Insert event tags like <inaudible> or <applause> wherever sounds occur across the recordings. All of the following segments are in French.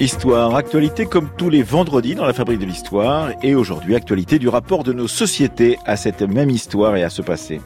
Histoire, actualité comme tous les vendredis dans la fabrique de l'histoire et aujourd'hui actualité du rapport de nos sociétés à cette même histoire et à ce passé.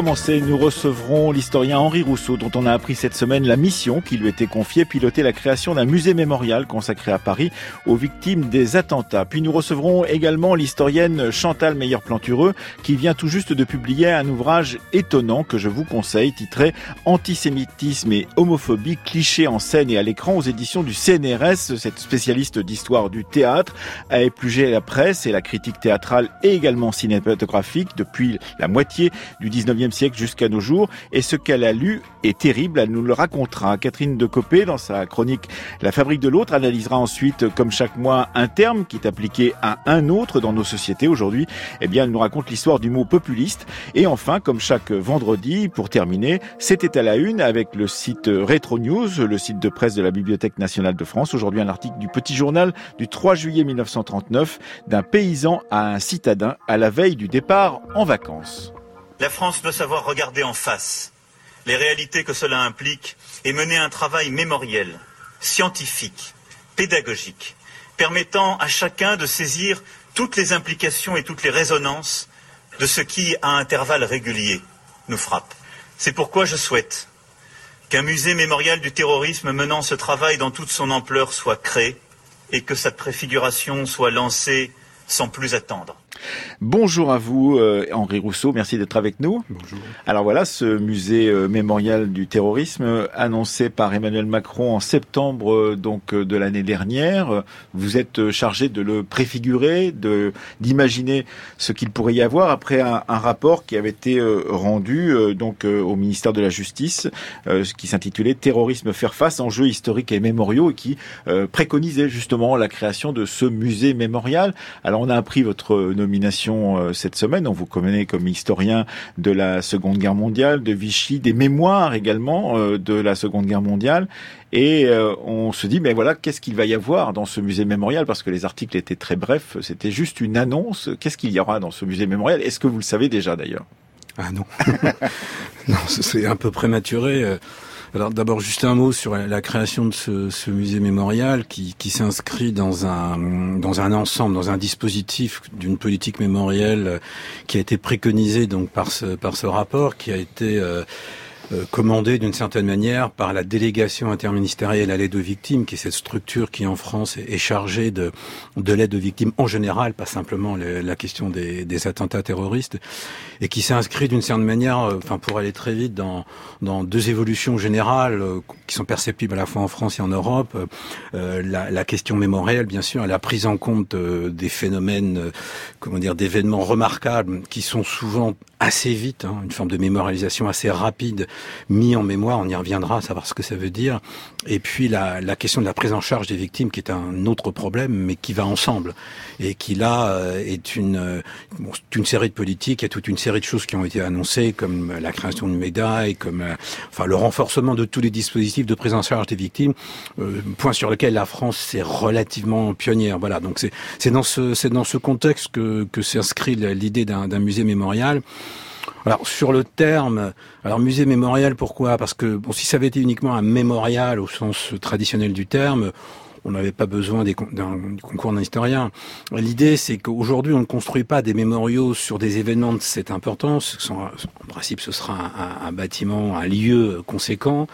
Commencer, nous recevrons l'historien Henri Rousseau, dont on a appris cette semaine la mission qui lui était confiée, piloter la création d'un musée mémorial consacré à Paris aux victimes des attentats. Puis nous recevrons également l'historienne Chantal Meyer-Plantureux, qui vient tout juste de publier un ouvrage étonnant que je vous conseille, titré Antisémitisme et homophobie, clichés en scène et à l'écran aux éditions du CNRS. Cette spécialiste d'histoire du théâtre a épluché la presse et la critique théâtrale et également cinématographique depuis la moitié du 19 19e siècle jusqu'à nos jours. Et ce qu'elle a lu est terrible, elle nous le racontera. Catherine de Copé, dans sa chronique La fabrique de l'autre, analysera ensuite, comme chaque mois, un terme qui est appliqué à un autre dans nos sociétés. Aujourd'hui, eh bien, elle nous raconte l'histoire du mot populiste. Et enfin, comme chaque vendredi, pour terminer, c'était à la une avec le site Retro News, le site de presse de la Bibliothèque nationale de France. Aujourd'hui, un article du Petit Journal du 3 juillet 1939 d'un paysan à un citadin à la veille du départ en vacances. La France doit savoir regarder en face les réalités que cela implique et mener un travail mémoriel, scientifique, pédagogique, permettant à chacun de saisir toutes les implications et toutes les résonances de ce qui, à intervalles réguliers, nous frappe. C'est pourquoi je souhaite qu'un musée mémorial du terrorisme menant ce travail dans toute son ampleur soit créé et que sa préfiguration soit lancée sans plus attendre. Bonjour à vous, euh, Henri Rousseau, merci d'être avec nous. Bonjour. Alors voilà, ce musée euh, mémorial du terrorisme euh, annoncé par Emmanuel Macron en septembre donc de l'année dernière. Vous êtes chargé de le préfigurer, de d'imaginer ce qu'il pourrait y avoir après un, rapport qui avait été rendu donc au ministère de la Justice, qui s'intitulait Terrorisme faire face, enjeux historiques et mémoriaux, et qui préconisait justement la création de ce musée mémorial. Alors on a appris votre nomination euh, cette semaine. On vous connaît comme historien de la Seconde Guerre mondiale, de Vichy, des mémoires également euh, de la Seconde Guerre mondiale. Et euh, on se dit, mais voilà, qu'est-ce qu'il va y avoir dans ce musée mémorial? Parce que les articles étaient très brefs, c'était juste une annonce. Qu'est-ce qu'il y aura dans ce musée mémorial? Est-ce que vous le savez déjà d'ailleurs? Ah non, <laughs> non, c'est un peu prématuré. Alors d'abord juste un mot sur la création de ce, musée mémorial qui, s'inscrit dans un dans un ensemble, dans un dispositif d'une politique mémorielle qui a été préconisé donc par ce par ce rapport qui a été euh, euh, commandé d'une certaine manière par la délégation interministérielle à l'aide aux victimes, qui est cette structure qui en France est chargée de, de l'aide aux victimes en général, pas simplement la question des, attentats terroristes, et qui s'inscrit d'une certaine manière, euh, enfin pour aller très vite, dans, dans deux évolutions générales euh, qui sont perceptibles à la fois en France et en Europe. la, la, question mémorielle, bien sûr, la prise en compte des phénomènes, comment dire, d'événements remarquables qui sont souvent assez vite, hein, une forme de mémorialisation assez rapide mis en mémoire, on y reviendra savoir ce que ça veut dire. Et puis la, la question de la prise en charge des victimes, qui est un autre problème, mais qui va ensemble et qui là euh, est une, euh, bon, une série de politiques, il y a toute une série de choses qui ont été annoncées, comme la création du MEDA et comme euh, enfin le renforcement de tous les dispositifs de prise en charge des victimes, point sur lequel la France est relativement pionnière. Voilà, donc c'est c'est dans ce c'est dans ce contexte que que s'inscrit l'idée d'un musée mémorial. Alors sur le terme, alors musée mémorial, pourquoi? Parce que bon, si ça avait été uniquement un mémorial au sens traditionnel du terme, on n'avait pas besoin d'un concours d'un historien. L'idée, c'est qu'aujourd'hui, on ne construit pas des mémoriaux sur des événements de cette importance. En principe, ce sera un, bâtiment, un lieu conséquent,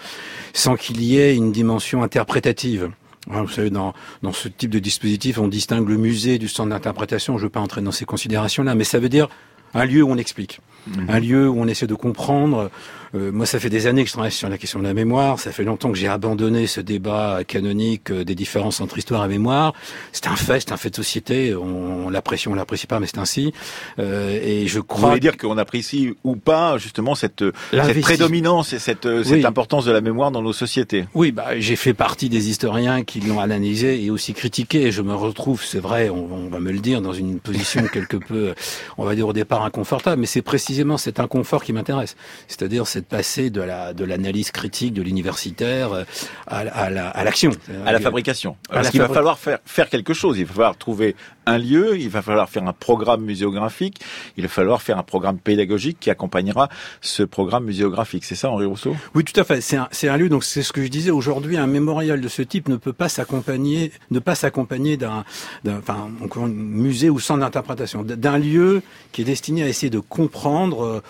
sans qu'il y ait une dimension interprétative. Hein, vous savez, dans, dans ce type de dispositif, on distingue le musée du centre d'interprétation. Je ne veux pas entrer dans ces considérations-là, mais ça veut dire un lieu où on explique, un lieu où on essaie de comprendre euh, moi, ça fait des années que je travaille sur la question de la mémoire. Ça fait longtemps que j'ai abandonné ce débat canonique euh, des différences entre histoire et mémoire. C'est un fait, c'est un fait de société. On, l'apprécie, on l'apprécie pas, mais c'est ainsi. Euh, et je crois. Vous voulez dire qu'on apprécie ou pas justement cette, cette prédominance et cette, cette importance de la mémoire dans nos sociétés Oui, bah, j'ai fait partie des historiens qui l'ont analysé et aussi critiqué. Je me retrouve, c'est vrai, on, on, va me le dire, dans une position quelque peu, on va dire au départ inconfortable, mais c'est précisément cet inconfort qui m'intéresse. C'est-à-dire cette passer de la de l'analyse critique de l'universitaire à, à l'action, à, la fabrication. Parce qu'il va falloir faire faire quelque chose. Il va falloir trouver un lieu, il va falloir faire un programme muséographique, il va falloir faire un programme pédagogique qui accompagnera ce programme muséographique. C'est ça, Henri Rousseau? Oui, tout à fait. C'est un, un, lieu. Donc c'est ce que je disais. Aujourd'hui, un mémorial de ce type ne peut pas s'accompagner, ne pas s'accompagner d'un, enfin, musée ou centre d'interprétation, d'un lieu qui est destiné à essayer de comprendre. Euh,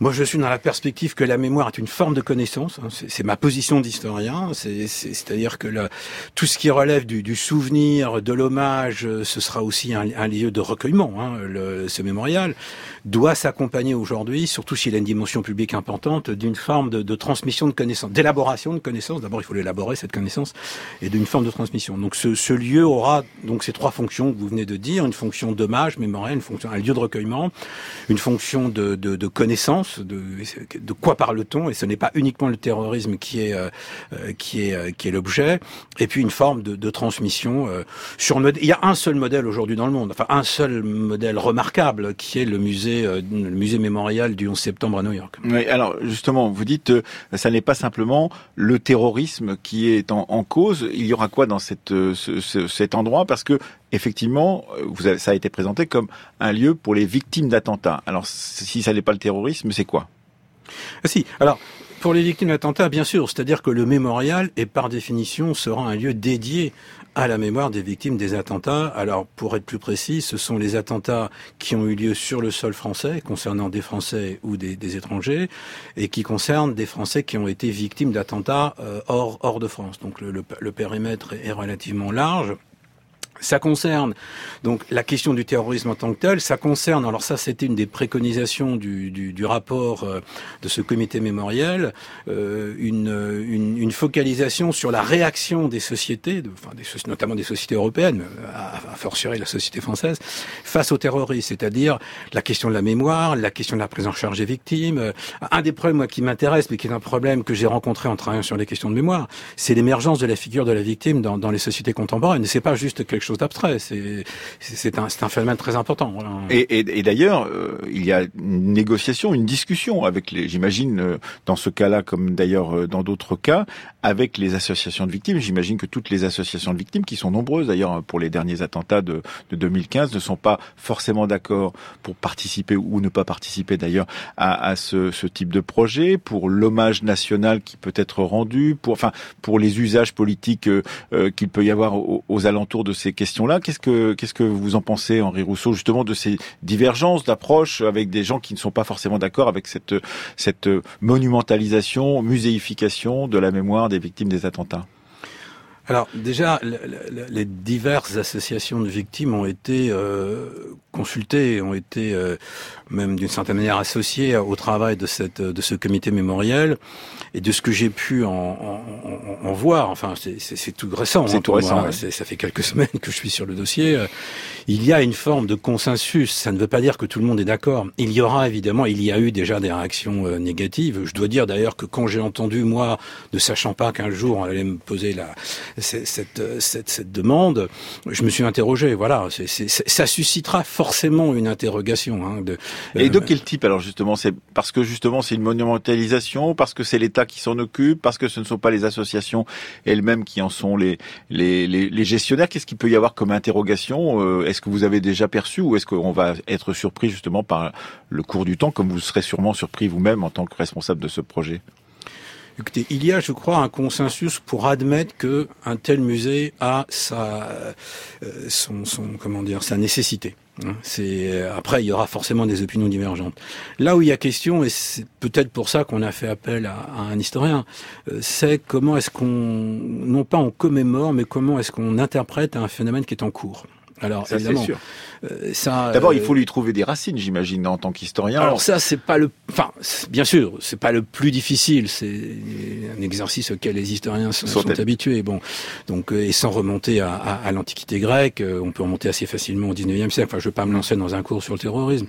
moi, je suis dans la perspective que la mémoire est une forme de connaissance. Hein. C'est ma position d'historien. C'est-à-dire que tout ce qui relève du, souvenir, de l'hommage, euh, ce sera aussi un, lieu de recueillement. Hein, ce mémorial doit s'accompagner aujourd'hui, surtout s'il a une dimension publique importante, d'une forme de, transmission de connaissances, d'élaboration de connaissances. D'abord, il faut l'élaborer cette connaissance, et d'une forme de transmission. Donc, ce, lieu aura donc ces trois fonctions que vous venez de dire une fonction d'hommage mémorial, une fonction un lieu de recueillement, une fonction de, de connaissance de, de quoi parle-t-on Et ce n'est pas uniquement le terrorisme qui est euh, euh, qui est euh, qui est l'objet. Et puis une forme de, de transmission sur Il y a un seul modèle aujourd'hui dans le monde, enfin un seul modèle remarquable qui est le musée le musée mémorial du 11 septembre à New York. Oui, alors justement, vous dites ça n'est pas simplement le terrorisme qui est en, en cause. Il y aura quoi dans cette ce, cet endroit? Parce que effectivement, vous ça a été présenté comme un lieu pour les victimes d'attentats. Alors, si ça n'est pas le terrorisme, c'est quoi? Ah, Si, alors, pour les victimes d'attentats, bien sûr, c'est-à-dire que le mémorial est par définition sera un lieu dédié à la mémoire des victimes des attentats. Alors, pour être plus précis, ce sont les attentats qui ont eu lieu sur le sol français, concernant des Français ou des, étrangers, et qui concernent des Français qui ont été victimes d'attentats euh, hors, hors de France. Donc, le, le périmètre est relativement large. Ça concerne donc la question du terrorisme en tant que tel. Ça concerne, alors ça c'était une des préconisations du, du, du rapport euh, de ce comité mémoriel, euh, une, une, une, focalisation sur la réaction des sociétés, enfin des, notamment des sociétés européennes, à, à fortiori la société française, face au terrorisme, c'est-à-dire la question de la mémoire, la question de la prise en charge des victimes. Un des problèmes moi, qui m'intéresse, mais qui est un problème que j'ai rencontré en travaillant sur les questions de mémoire, c'est l'émergence de la figure de la victime dans, dans les sociétés contemporaines. C'est pas juste quelque chose C'est un, phénomène très important. Et d'ailleurs, euh, il y a une négociation, une discussion avec les, j'imagine, euh, dans ce cas-là, comme d'ailleurs euh, dans d'autres cas, avec les associations de victimes. J'imagine que toutes les associations de victimes, qui sont nombreuses d'ailleurs pour les derniers attentats de, de 2015, ne sont pas forcément d'accord pour participer ou ne pas participer d'ailleurs à, à ce, ce, type de projet, pour l'hommage national qui peut être rendu, pour enfin pour les usages politiques qu'il peut y avoir aux, aux alentours de ces question-là. Qu'est-ce que qu'est-ce que vous en pensez, Henri Rousseau, justement de ces divergences d'approche avec des gens qui ne sont pas forcément d'accord avec cette cette monumentalisation, muséification de la mémoire des victimes des attentats alors déjà, les diverses associations de victimes ont été euh, consultées, ont été euh, même d'une certaine manière associées au travail de cette de ce comité mémoriel et de ce que j'ai pu en, en, en, voir. Enfin, c'est tout récent. C'est hein, tout récent. Ça fait quelques <laughs> semaines que je suis sur le dossier. Il y a une forme de consensus. Ça ne veut pas dire que tout le monde est d'accord. Il y aura évidemment, il y a eu déjà des réactions euh, négatives. Je dois dire d'ailleurs que quand j'ai entendu moi, ne sachant pas qu'un jour on allait me poser la cette, cette, cette, demande, je me suis interrogé. Voilà, ça suscitera forcément une interrogation. Hein, de, Et de euh, quel type alors justement C'est parce que justement c'est une monumentalisation, parce que c'est l'État qui s'en occupe, parce que ce ne sont pas les associations elles-mêmes qui en sont les les, les, les gestionnaires? Qu'est-ce qu'il peut y avoir comme interrogation euh, Est-ce que vous avez déjà perçu ou est-ce qu'on va être surpris justement par le cours du temps, comme vous serez sûrement surpris vous-même en tant que responsable de ce projet? Il y a, je crois, un consensus pour admettre que un tel musée a sa, euh, son, comment dire, sa nécessité. Hein. C'est après il y aura forcément des opinions divergentes. Là où il y a question et c'est peut-être pour ça qu'on a fait appel à, à un historien, euh, c'est comment est-ce qu'on non pas on commémore mais comment est-ce qu'on interprète un phénomène qui est en cours. Alors ça, évidemment, sûr. Euh, ça. D'abord, il euh, faut lui trouver des racines, j'imagine, en tant qu'historien. Alors ça, c'est pas le, enfin, bien sûr, c'est pas le plus difficile. C'est un exercice auquel les historiens sont, sont habitués. Bon, donc euh, et sans remonter à, à, à l'Antiquité grecque, on peut remonter assez facilement au 19e siècle. Enfin, je veux pas me lancer dans un cours sur le terrorisme,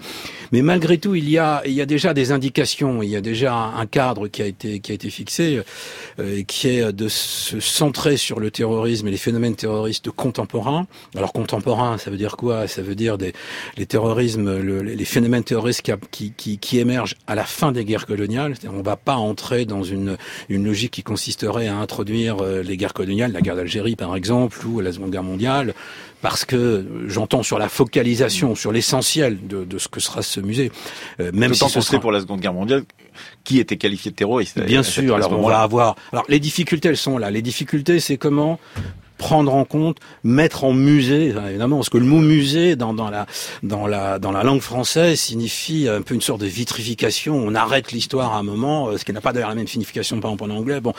mais malgré tout, il y a, il y a déjà des indications, il y a déjà un cadre qui a été, qui a été fixé, euh, qui est de se centrer sur le terrorisme et les phénomènes terroristes contemporains. Alors contemporains contemporain, ça veut dire quoi? Ça veut dire des, les terrorismes, les phénomènes terroristes qui, qui, qui, émergent à la fin des guerres coloniales. On ne va pas entrer dans une, une logique qui consisterait à introduire euh, les guerres coloniales, la guerre d'Algérie par exemple, ou la Seconde Guerre mondiale, parce que j'entends sur la focalisation, sur l'essentiel de, de, ce que sera ce musée. Euh, même si ce sera... pour la Seconde Guerre mondiale, qui était qualifié de terroriste Bien sûr. Alors on va avoir. Alors les difficultés, elles sont là. Les difficultés, c'est comment prendre en compte, mettre en musée, évidemment, parce que le mot musée dans, dans, la, dans, la, dans la langue française signifie un peu une sorte de vitrification. On arrête l'histoire à un moment, euh, ce qui n'a pas d'ailleurs la même signification par exemple en anglais. Bon,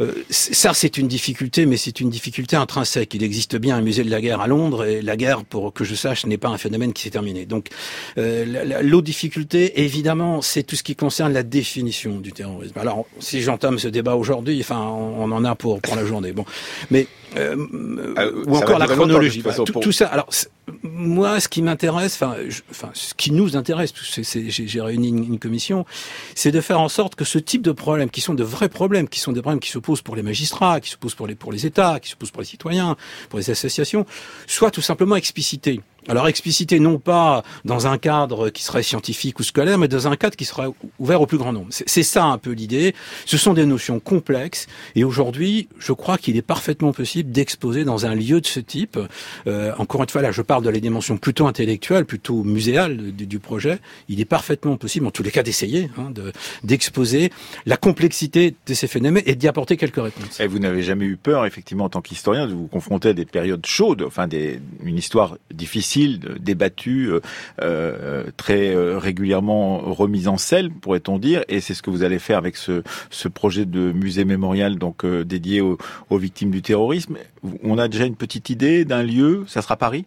euh, ça c'est une difficulté, mais c'est une difficulté intrinsèque. Il existe bien un musée de la guerre à Londres, et la guerre, pour que je sache, n'est pas un phénomène qui s'est terminé. Donc, euh, l'autre difficulté, évidemment, c'est tout ce qui concerne la définition du terrorisme. Alors, si j'entame ce débat aujourd'hui, enfin, on, en a pour, pour la journée. Bon, mais euh, euh, ou encore la chronologie. tout, ça. Alors moi, ce qui m'intéresse, enfin, enfin, ce qui nous intéresse, j'ai réuni une, commission, c'est de faire en sorte que ce type de problèmes, qui sont de vrais problèmes, qui sont des problèmes qui se posent pour les magistrats, qui se posent pour les pour les États, qui se posent pour les citoyens, pour les associations, soient tout simplement explicités. Alors explicité non pas dans un cadre qui serait scientifique ou scolaire, mais dans un cadre qui serait ouvert au plus grand nombre. C'est ça un peu l'idée. Ce sont des notions complexes et aujourd'hui, je crois qu'il est parfaitement possible d'exposer dans un lieu de ce type. Euh, encore une fois, là, je parle de la dimension plutôt intellectuelle, plutôt muséale du, projet. Il est parfaitement possible, en tous les cas, d'essayer hein, d'exposer la complexité de ces phénomènes et d'y apporter quelques réponses. Et vous n'avez jamais eu peur, effectivement, en tant qu'historien, de vous confronter à des périodes chaudes, enfin des, une histoire difficile débattu, euh, euh, très euh, régulièrement remis en selle, pourrait-on dire, et c'est ce que vous allez faire avec ce, projet de musée mémorial donc dédié aux, victimes du terrorisme. On a déjà une petite idée d'un lieu, ça sera Paris?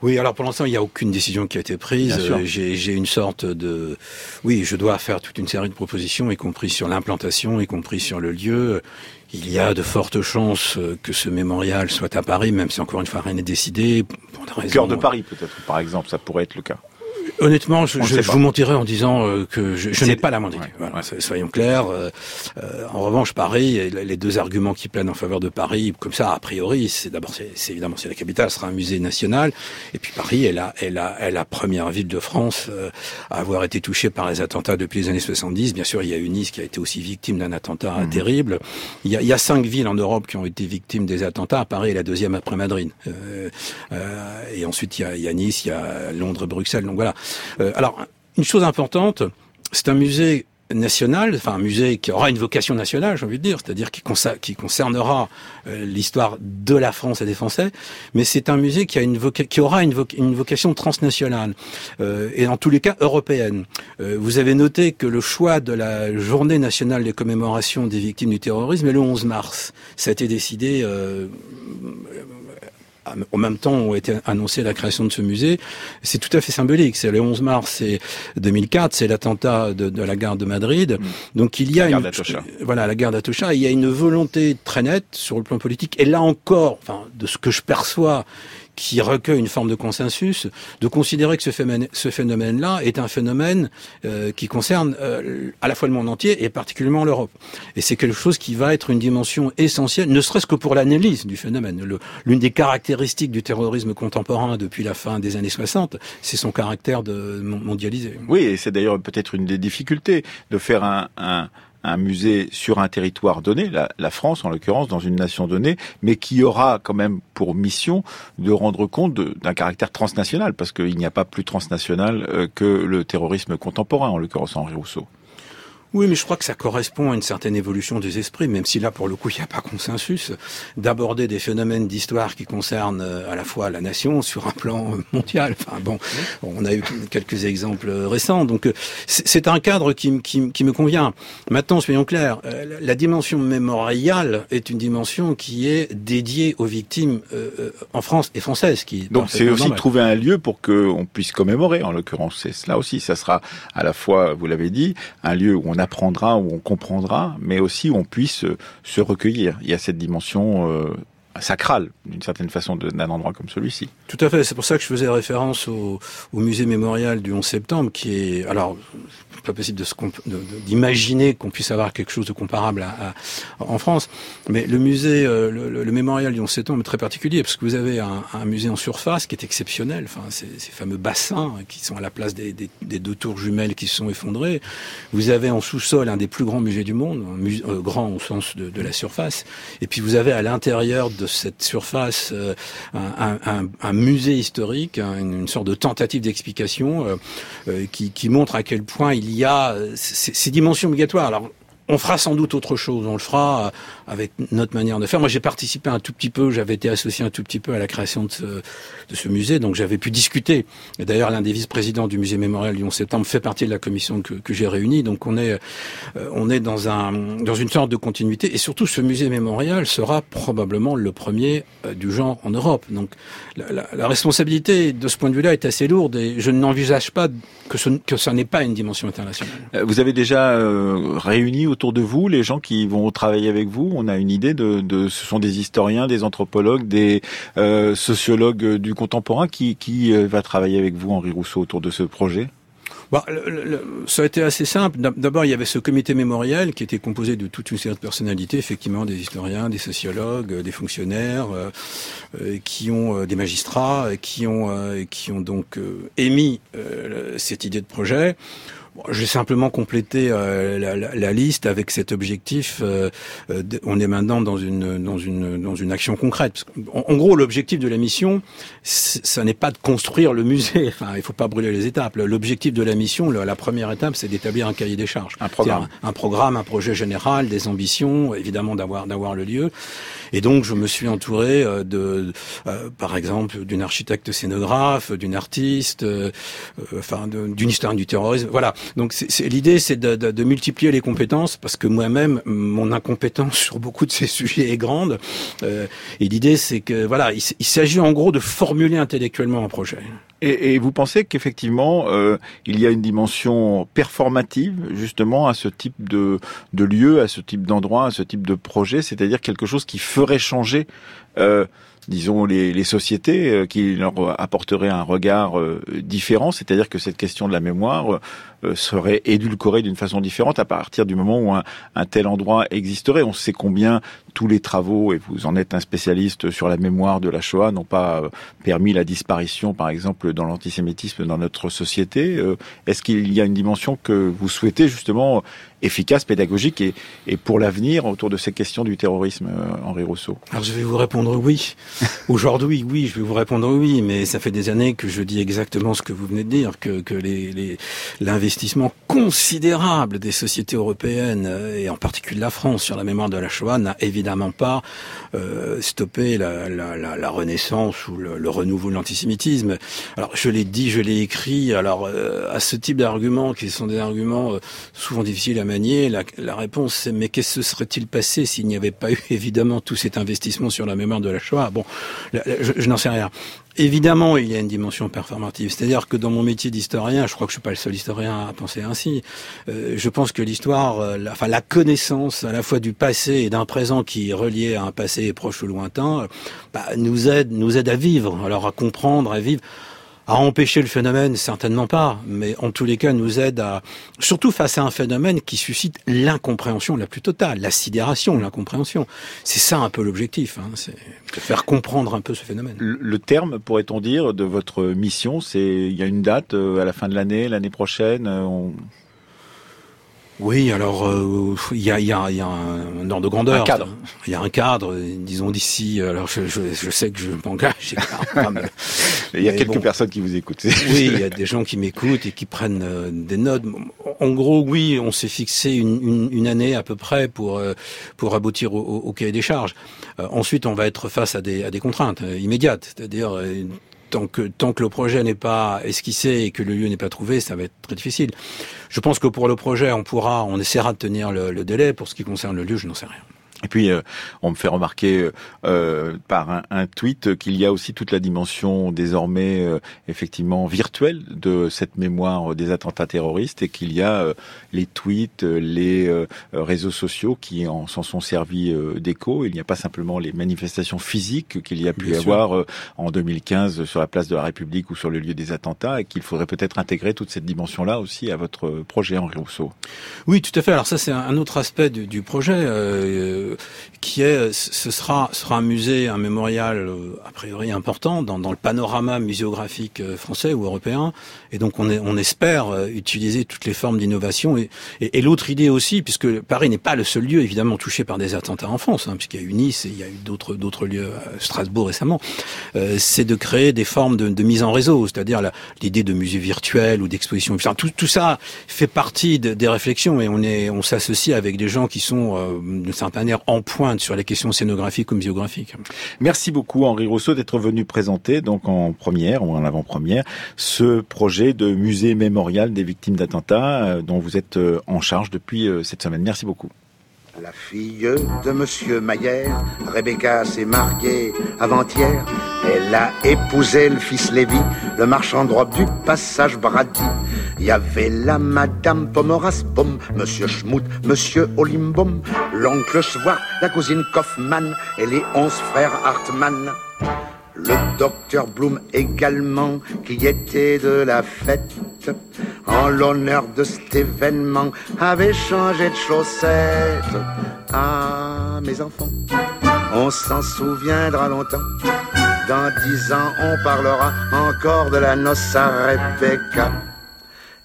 Oui, alors pour l'instant, il n'y a aucune décision qui a été prise. J'ai une sorte de... Oui, je dois faire toute une série de propositions, y compris sur l'implantation, y compris sur le lieu. Il y a de fortes chances que ce mémorial soit à Paris, même si encore une fois rien n'est décidé. Pour des Cœur de Paris peut-être, par exemple, ça pourrait être le cas. Honnêtement, je, je, vous mentirais en disant euh, que je, je n'ai pas la idée. Voilà, Soyons clairs. Euh, euh, en revanche, Paris, les deux arguments qui planent en faveur de Paris, comme ça, a priori, c'est d'abord, c'est évidemment, c'est la capitale, ce sera un musée national, et puis Paris est la, est la, est la première ville de France à avoir été touchée par les attentats depuis les années 70. Bien sûr, il y a eu Nice qui a été aussi victime d'un attentat mhm. terrible. Il y, a, il y, a, cinq villes en Europe qui ont été victimes des attentats. Paris est la deuxième après Madrid. et ensuite, il y, a, il y a Nice, il y a Londres, Bruxelles. Donc voilà. Euh, alors, une chose importante, c'est un musée national, enfin un musée qui aura une vocation nationale, j'ai envie de dire, c'est-à-dire qui, qui, concernera euh, l'histoire de la France et des Français, mais c'est un musée qui a une qui aura une, vocation transnationale euh, et en tous les cas européenne. vous avez noté que le choix de la journée nationale de commémoration des victimes du terrorisme est le 11 mars. Ça a été décidé au même temps a été annoncée la création de ce musée, c'est tout à fait symbolique. C'est le 11 mars 2004, c'est l'attentat de, la gare de Madrid. Mm. Donc il y a la une, voilà la gare d'Atocha, il y a une volonté très nette sur le plan politique. Et là encore, enfin de ce que je perçois, qui recueille une forme de consensus, de considérer que ce phénomène-là est un phénomène euh, qui concerne euh, à la fois le monde entier et particulièrement l'Europe. Et c'est quelque chose qui va être une dimension essentielle, ne serait-ce que pour l'analyse du phénomène. L'une des caractéristiques du terrorisme contemporain depuis la fin des années 60, c'est son caractère de mondialisé. Oui, et c'est d'ailleurs peut-être une des difficultés de faire un, un un musée sur un territoire donné, la, France en l'occurrence, dans une nation donnée, mais qui aura quand même pour mission de rendre compte d'un caractère transnational, parce qu'il n'y a pas plus transnational euh, que le terrorisme contemporain, en l'occurrence Henri Rousseau. Oui, mais je crois que ça correspond à une certaine évolution des esprits, même si là, pour le coup, il n'y a pas consensus, d'aborder des phénomènes d'histoire qui concernent euh, à la fois la nation sur un plan mondial. Enfin bon, on a eu quelques exemples récents, donc euh, c'est un cadre qui, qui, qui, me convient. Maintenant, soyons clairs, euh, la dimension mémoriale est une dimension qui est dédiée aux victimes en France et françaises. Qui donc c'est aussi trouver un lieu pour qu'on puisse commémorer, en l'occurrence, c'est cela aussi. Ça sera à la fois, vous l'avez dit, un lieu où on on apprendra ou on comprendra, mais aussi où on puisse se recueillir. Il y a cette dimension sacrale, d'une certaine façon, d'un endroit comme celui-ci. Tout à fait. C'est pour ça que je faisais référence au, musée mémorial du 11 septembre, qui est, alors, pas possible d'imaginer qu'on puisse avoir quelque chose de comparable en France. Mais le musée, euh, le, mémorial Lyon 7 ans est très particulier parce que vous avez un, musée en surface qui est exceptionnel. Enfin, ces, fameux bassins qui sont à la place des, deux tours jumelles qui se sont effondrées. Vous avez en sous-sol un des plus grands musées du monde, euh, grand au sens de, la surface. Et puis vous avez à l'intérieur de cette surface euh, un, musée historique, une, sorte de tentative d'explication qui, qui montre à quel point il y a ces, dimensions obligatoires. Alors, on fera sans doute autre chose. On le fera avec notre manière de faire. Moi, j'ai participé un tout petit peu, j'avais été associé un tout petit peu à la création de ce, de ce musée, donc j'avais pu discuter. D'ailleurs, l'un des vice-présidents du musée mémorial Lyon Septembre fait partie de la commission que, que j'ai réunie. Donc, on est, euh, on est dans un, dans une sorte de continuité. Et surtout, ce musée mémorial sera probablement le premier euh, du genre en Europe. Donc, la, la, responsabilité de ce point de vue-là est assez lourde et je n'envisage pas que ce, que ça n'est pas une dimension internationale. Euh, vous avez déjà réuni autour de vous les gens qui vont travailler avec vous on a une idée de, ce sont des historiens, des anthropologues, des euh, sociologues du contemporain qui, qui euh, va travailler avec vous, Henri Rousseau, autour de ce projet? Le, ça a été assez simple. D'abord, il y avait ce comité mémoriel qui était composé de toute une série de personnalités, effectivement, des historiens, des sociologues, des fonctionnaires, euh, euh qui ont euh, des magistrats, qui qui ont donc émis cette idée de projet. J'ai simplement complété euh, la, la, la, liste avec cet objectif. Euh, euh, on est maintenant dans une dans une dans une action concrète. En, gros, l'objectif de la mission, ça n'est pas de construire le musée. <laughs> Enfin, il faut pas brûler les étapes. L'objectif de la mission, la, première étape, c'est d'établir un cahier des charges, un programme, un, programme, un projet général, des ambitions, évidemment d'avoir d'avoir le lieu. Et donc, je me suis entouré de, par exemple, d'une architecte scénographe, d'une artiste, enfin, d'une histoire du terrorisme. Voilà. Donc l'idée, c'est de, multiplier les compétences parce que moi-même, mon incompétence <laughs> sur beaucoup de ces sujets est grande. Euh, et l'idée, c'est que voilà, il, s'agit en gros de formuler intellectuellement un projet. Et, vous pensez qu'effectivement, euh, il y a une dimension performative justement à ce type de, de lieu, à ce type d'endroit, à ce type de projet, c'est-à-dire quelque chose qui ferait changer euh, disons, les, les sociétés, euh, qui leur apporteraient un regard euh, différent, c'est-à-dire que cette question de la mémoire euh, serait édulcorée d'une façon différente à partir du moment où un, un, tel endroit existerait. On sait combien tous les travaux, et vous en êtes un spécialiste sur la mémoire de la Shoah, n'ont pas permis la disparition, par exemple, dans l'antisémitisme dans notre société. Est-ce qu'il y a une dimension que vous souhaitez justement efficace, pédagogique et, et pour l'avenir autour de ces questions du terrorisme, Henri Rousseau Alors je vais vous répondre oui. <laughs> Aujourd'hui, oui, je vais vous répondre oui, mais ça fait des années que je dis exactement ce que vous venez de dire, que, que l'investissement les, considérable des sociétés européennes, euh, et en particulier la France, sur la mémoire de la Shoah, n'a évidemment pas euh, stoppé la, la, la, la, renaissance ou le, le renouveau de l'antisémitisme. Alors, je l'ai dit, je l'ai écrit, alors euh, à ce type d'arguments, qui sont des arguments euh, souvent difficiles à la, réponse c'est mais qu'est-ce que serait-il passé s'il n'y avait pas eu <laughs> évidemment tout cet investissement sur la mémoire de la Shoah? Bon, je, n'en sais rien. Évidemment, il y a une dimension performative. C'est-à-dire que dans mon métier d'historien, je crois que je suis pas le seul historien à penser ainsi. Euh, je pense que l'histoire, euh, la, enfin la connaissance à la fois du passé et d'un présent qui est relié à un passé proche ou lointain, bah, nous aide, nous aide à vivre. Alors à comprendre, à vivre. À empêcher le phénomène, certainement pas, mais en tous les cas nous aide à, surtout face à un phénomène qui suscite l'incompréhension la plus totale, la sidération, l'incompréhension. C'est ça un peu l'objectif, hein, c'est de faire comprendre un peu ce phénomène. Le, terme, pourrait-on dire, de votre mission, c'est il y a une date euh, à la fin de l'année, l'année prochaine. Euh, on... Oui, alors euh, il y, a, y, a, y, a, un ordre de grandeur. Un cadre. Il y a un cadre, disons d'ici. Alors je, je, je, sais que je m'engage. <laughs> il y a quelques personnes qui vous écoutent. <laughs> oui, il y a des gens qui m'écoutent et qui prennent euh, des notes. En gros, oui, on s'est fixé une, une, une, année à peu près pour euh, pour aboutir au, au, cahier des charges. ensuite, on va être face à des, à des contraintes immédiates, c'est-à-dire tant que tant que le projet n'est pas esquissé et que le lieu n'est pas trouvé, ça va être très difficile. Je pense que pour le projet, on pourra, on essaiera de tenir le, le délai. Pour ce qui concerne le lieu, je n'en sais rien. Et puis, euh, on me fait remarquer euh, par un, tweet qu'il y a aussi toute la dimension désormais euh, effectivement virtuelle de cette mémoire des attentats terroristes et qu'il y a les tweets, les réseaux sociaux qui en s'en sont servis d'écho. Il n'y a pas simplement les manifestations physiques qu'il y a pu y avoir en 2015 sur la place de la République ou sur le lieu des attentats et qu'il faudrait peut-être intégrer toute cette dimension-là aussi à votre projet, Henri Rousseau. Oui, tout à fait. Alors ça, c'est un autre aspect du, du projet qui est, ce sera, sera un musée, un mémorial euh, a priori important dans, dans le panorama muséographique euh, français ou européen. Et donc on, est, on espère euh, utiliser toutes les formes d'innovation. Et, et, l'autre idée aussi, puisque Paris n'est pas le seul lieu évidemment touché par des attentats en France, hein, puisqu'il y a eu Nice et il y a eu d'autres d'autres lieux, Strasbourg récemment, euh, c'est de créer des formes de, de mise en réseau, c'est-à-dire l'idée de musée virtuel ou d'exposition. tout, tout ça fait partie de, des réflexions et on est, on s'associe avec des gens qui sont euh, d'une certaine manière en pointe sur les questions scénographiques ou muséographiques. Merci beaucoup Henri Rousseau d'être venu présenter donc en première ou en avant-première ce projet de musée mémorial des victimes d'attentats euh, dont vous êtes euh, en charge depuis euh, cette semaine. Merci beaucoup. La fille de Monsieur Maillère, Rebecca s'est mariée avant-hier. Elle a épousé le fils Lévy, le marchand de robe du passage Brady. Il y avait la Madame Pomeras, Monsieur Schmout, Monsieur Olimbom, l'oncle Schwartz, la cousine Kaufmann et les onze frères Hartmann. Le docteur Blum également, qui était de la fête, en l'honneur de cet événement, avait changé de chaussettes. Ah, mes enfants, on s'en souviendra longtemps. Dans dix ans, on parlera encore de la noce à Rebecca.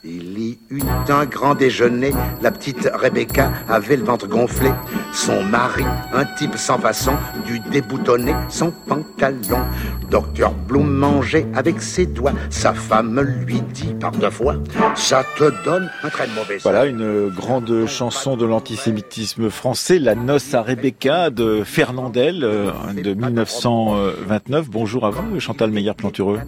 Il y eut un grand déjeuner. La petite Rebecca avait le ventre gonflé. Son mari, un type sans façon, dut déboutonner son pantalon. Docteur Bloom mangeait avec ses doigts. Sa femme lui dit par deux fois Ça te donne un très mauvais Voilà une grande chanson de l'antisémitisme français, La noce à Rebecca de Fernandel euh, de 1929. Bonjour à vous, Chantal Meyer-Plantureux.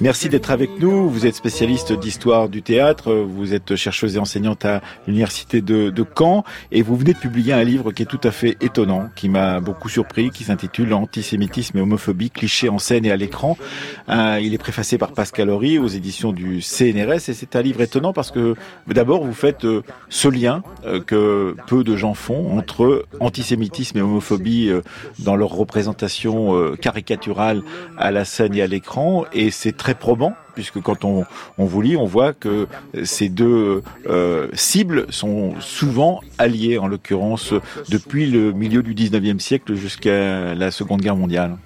Merci d'être avec nous. Vous êtes spécialiste d'histoire du théâtre, vous êtes chercheuse et enseignante à l'université de, Caen et vous venez de publier un livre qui est tout à fait étonnant, qui m'a beaucoup surpris, qui s'intitule Antisémitisme et homophobie, clichés en scène et à l'écran. Euh, il est préfacé par Pascal Horry aux éditions du CNRS et c'est un livre étonnant parce que d'abord vous faites euh, ce lien euh, que peu de gens font entre antisémitisme et homophobie dans leur représentation caricaturale à la scène et à l'écran et c'est très probant puisque quand on, on vous lit, on voit que ces deux euh, cibles sont souvent alliées, en l'occurrence depuis le milieu du 19e siècle jusqu'à la Seconde Guerre mondiale.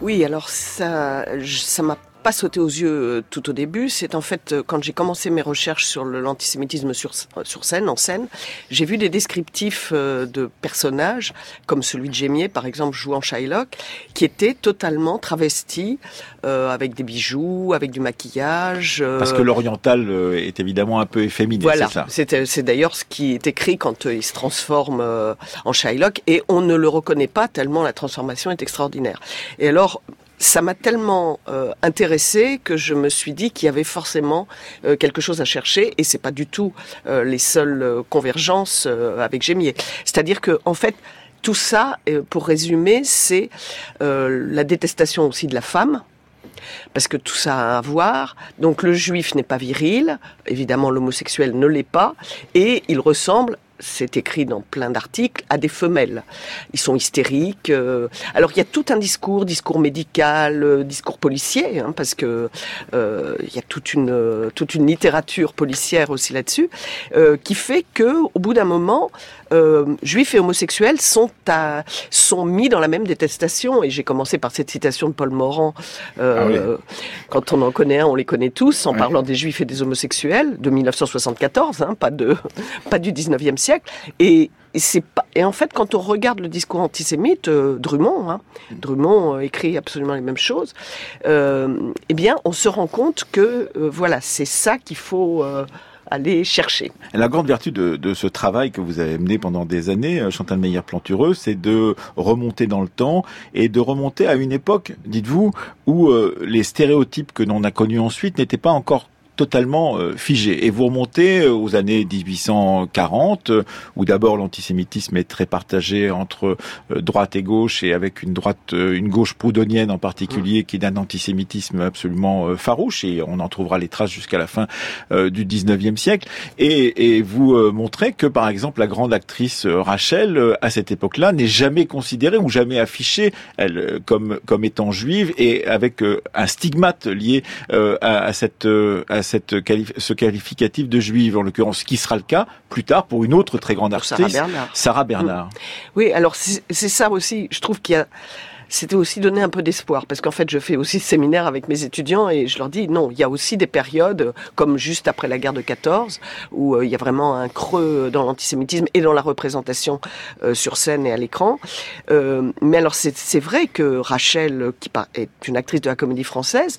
Oui, alors ça, ça m'a pas sauté aux yeux euh, tout au début. C'est en fait euh, quand j'ai commencé mes recherches sur l'antisémitisme sur, sur scène, en scène, j'ai vu des descriptifs euh, de personnages, comme celui de Gémier, par exemple, jouant Shylock, qui étaient totalement travestis, avec des bijoux, avec du maquillage. Parce que l'oriental est évidemment un peu efféminé, voilà. c'est ça C'est d'ailleurs ce qui est écrit quand il se transforme en Shylock, et on ne le reconnaît pas tellement la transformation est extraordinaire. Et alors, ça m'a tellement euh, intéressé que je me suis dit qu'il y avait forcément euh, quelque chose à chercher et c'est pas du tout euh, les seules euh, convergences avec Gémier. C'est-à-dire que en fait tout ça, pour résumer, c'est la détestation aussi de la femme, parce que tout ça a à voir. Donc le juif n'est pas viril, évidemment l'homosexuel ne l'est pas, et il ressemble c'est écrit dans plein d'articles, à des femelles. Ils sont hystériques. Euh. alors il y a tout un discours, discours médical, euh, discours policier, hein, parce que euh, il y a toute une toute une littérature policière aussi là-dessus, qui fait que au bout d'un moment, juifs et homosexuels sont à, sont mis dans la même détestation. Et j'ai commencé par cette citation de Paul Morand. Ah quand on en connaît un, on les connaît tous, en parlant des juifs et des homosexuels de 1974, hein, pas de <laughs> pas du 19e siècle et, c'est pas. Et en fait, quand on regarde le discours antisémite, euh, Drummond, hein, Drummond euh, écrit absolument les mêmes choses. Euh, eh bien, on se rend compte que voilà, c'est ça qu'il faut aller. La grande vertu de, ce travail que vous avez mené pendant des années, Chantal Meyer-Plantureux, c'est de remonter dans le temps et de remonter à une époque, dites-vous, où les stéréotypes que l'on a connus ensuite n'étaient pas encore totalement figé. Et vous remontez aux années 1840, où d'abord l'antisémitisme est très partagé entre droite et gauche, et avec une droite, une gauche proudhonienne en particulier, qui est d'un antisémitisme absolument farouche, et on en trouvera les traces jusqu'à la fin du 19e siècle. Et, vous montrez que, par exemple, la grande actrice Rachel, à cette époque-là, n'est jamais considérée ou jamais affichée elle, comme, comme étant juive et avec un stigmate lié à, à, cette, cette ce qualificatif de juive, en l'occurrence, ce qui sera le cas plus tard pour une autre très grande artiste, Sarah Bernard. Sarah Bernard. Oui, alors c'est ça aussi, je trouve qu'il y a c'était aussi donner un peu d'espoir, parce qu'en fait, je fais aussi séminaire avec mes étudiants et je leur dis non, il y a aussi des périodes, comme juste après la guerre de 14, où euh, il y a vraiment un creux dans l'antisémitisme et dans la représentation euh, sur scène et à l'écran. Euh, mais alors, c'est vrai que Rachel, qui est une actrice de la comédie française,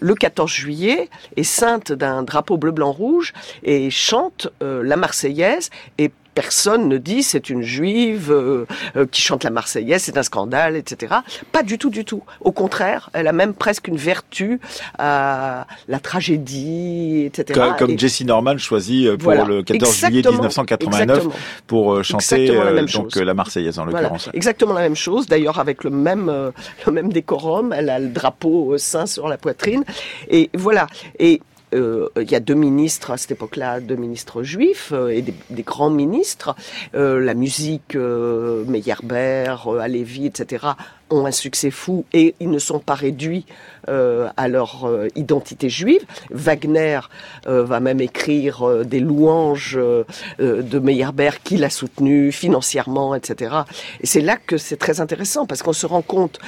le 14 juillet est sainte d'un drapeau bleu-blanc-rouge et chante la Marseillaise et personne ne dit c'est une juive euh, euh, qui chante la Marseillaise, c'est un scandale, etc. Pas du tout, du tout. Au contraire, elle a même presque une vertu à la tragédie, etc. Comme, comme Jessie Norman choisit euh, pour le 14 juillet 1989 pour chanter la donc la Marseillaise en l'occurrence. Exactement la même chose. D'ailleurs avec le même le même décorum, elle a le drapeau saint sur la poitrine et voilà. Et euh, il y a deux ministres à cette époque-là, deux ministres juifs euh, et des, grands ministres. Euh, la musique, Meyerbeer, Alevi, etc ont un succès fou et ils ne sont pas réduits euh, à leur euh, identité juive. Wagner euh, va même écrire euh, des louanges euh, de Meyerbeer qui l'a soutenu financièrement, etc. Et c'est là que c'est très intéressant parce qu'on se rend compte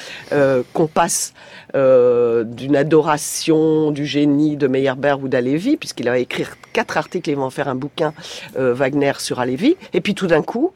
qu'on passe d'une adoration du génie de Meyerbeer ou d'Alevi, puisqu'il va écrire quatre articles et va en faire un bouquin Wagner sur Alevi, et puis tout d'un coup,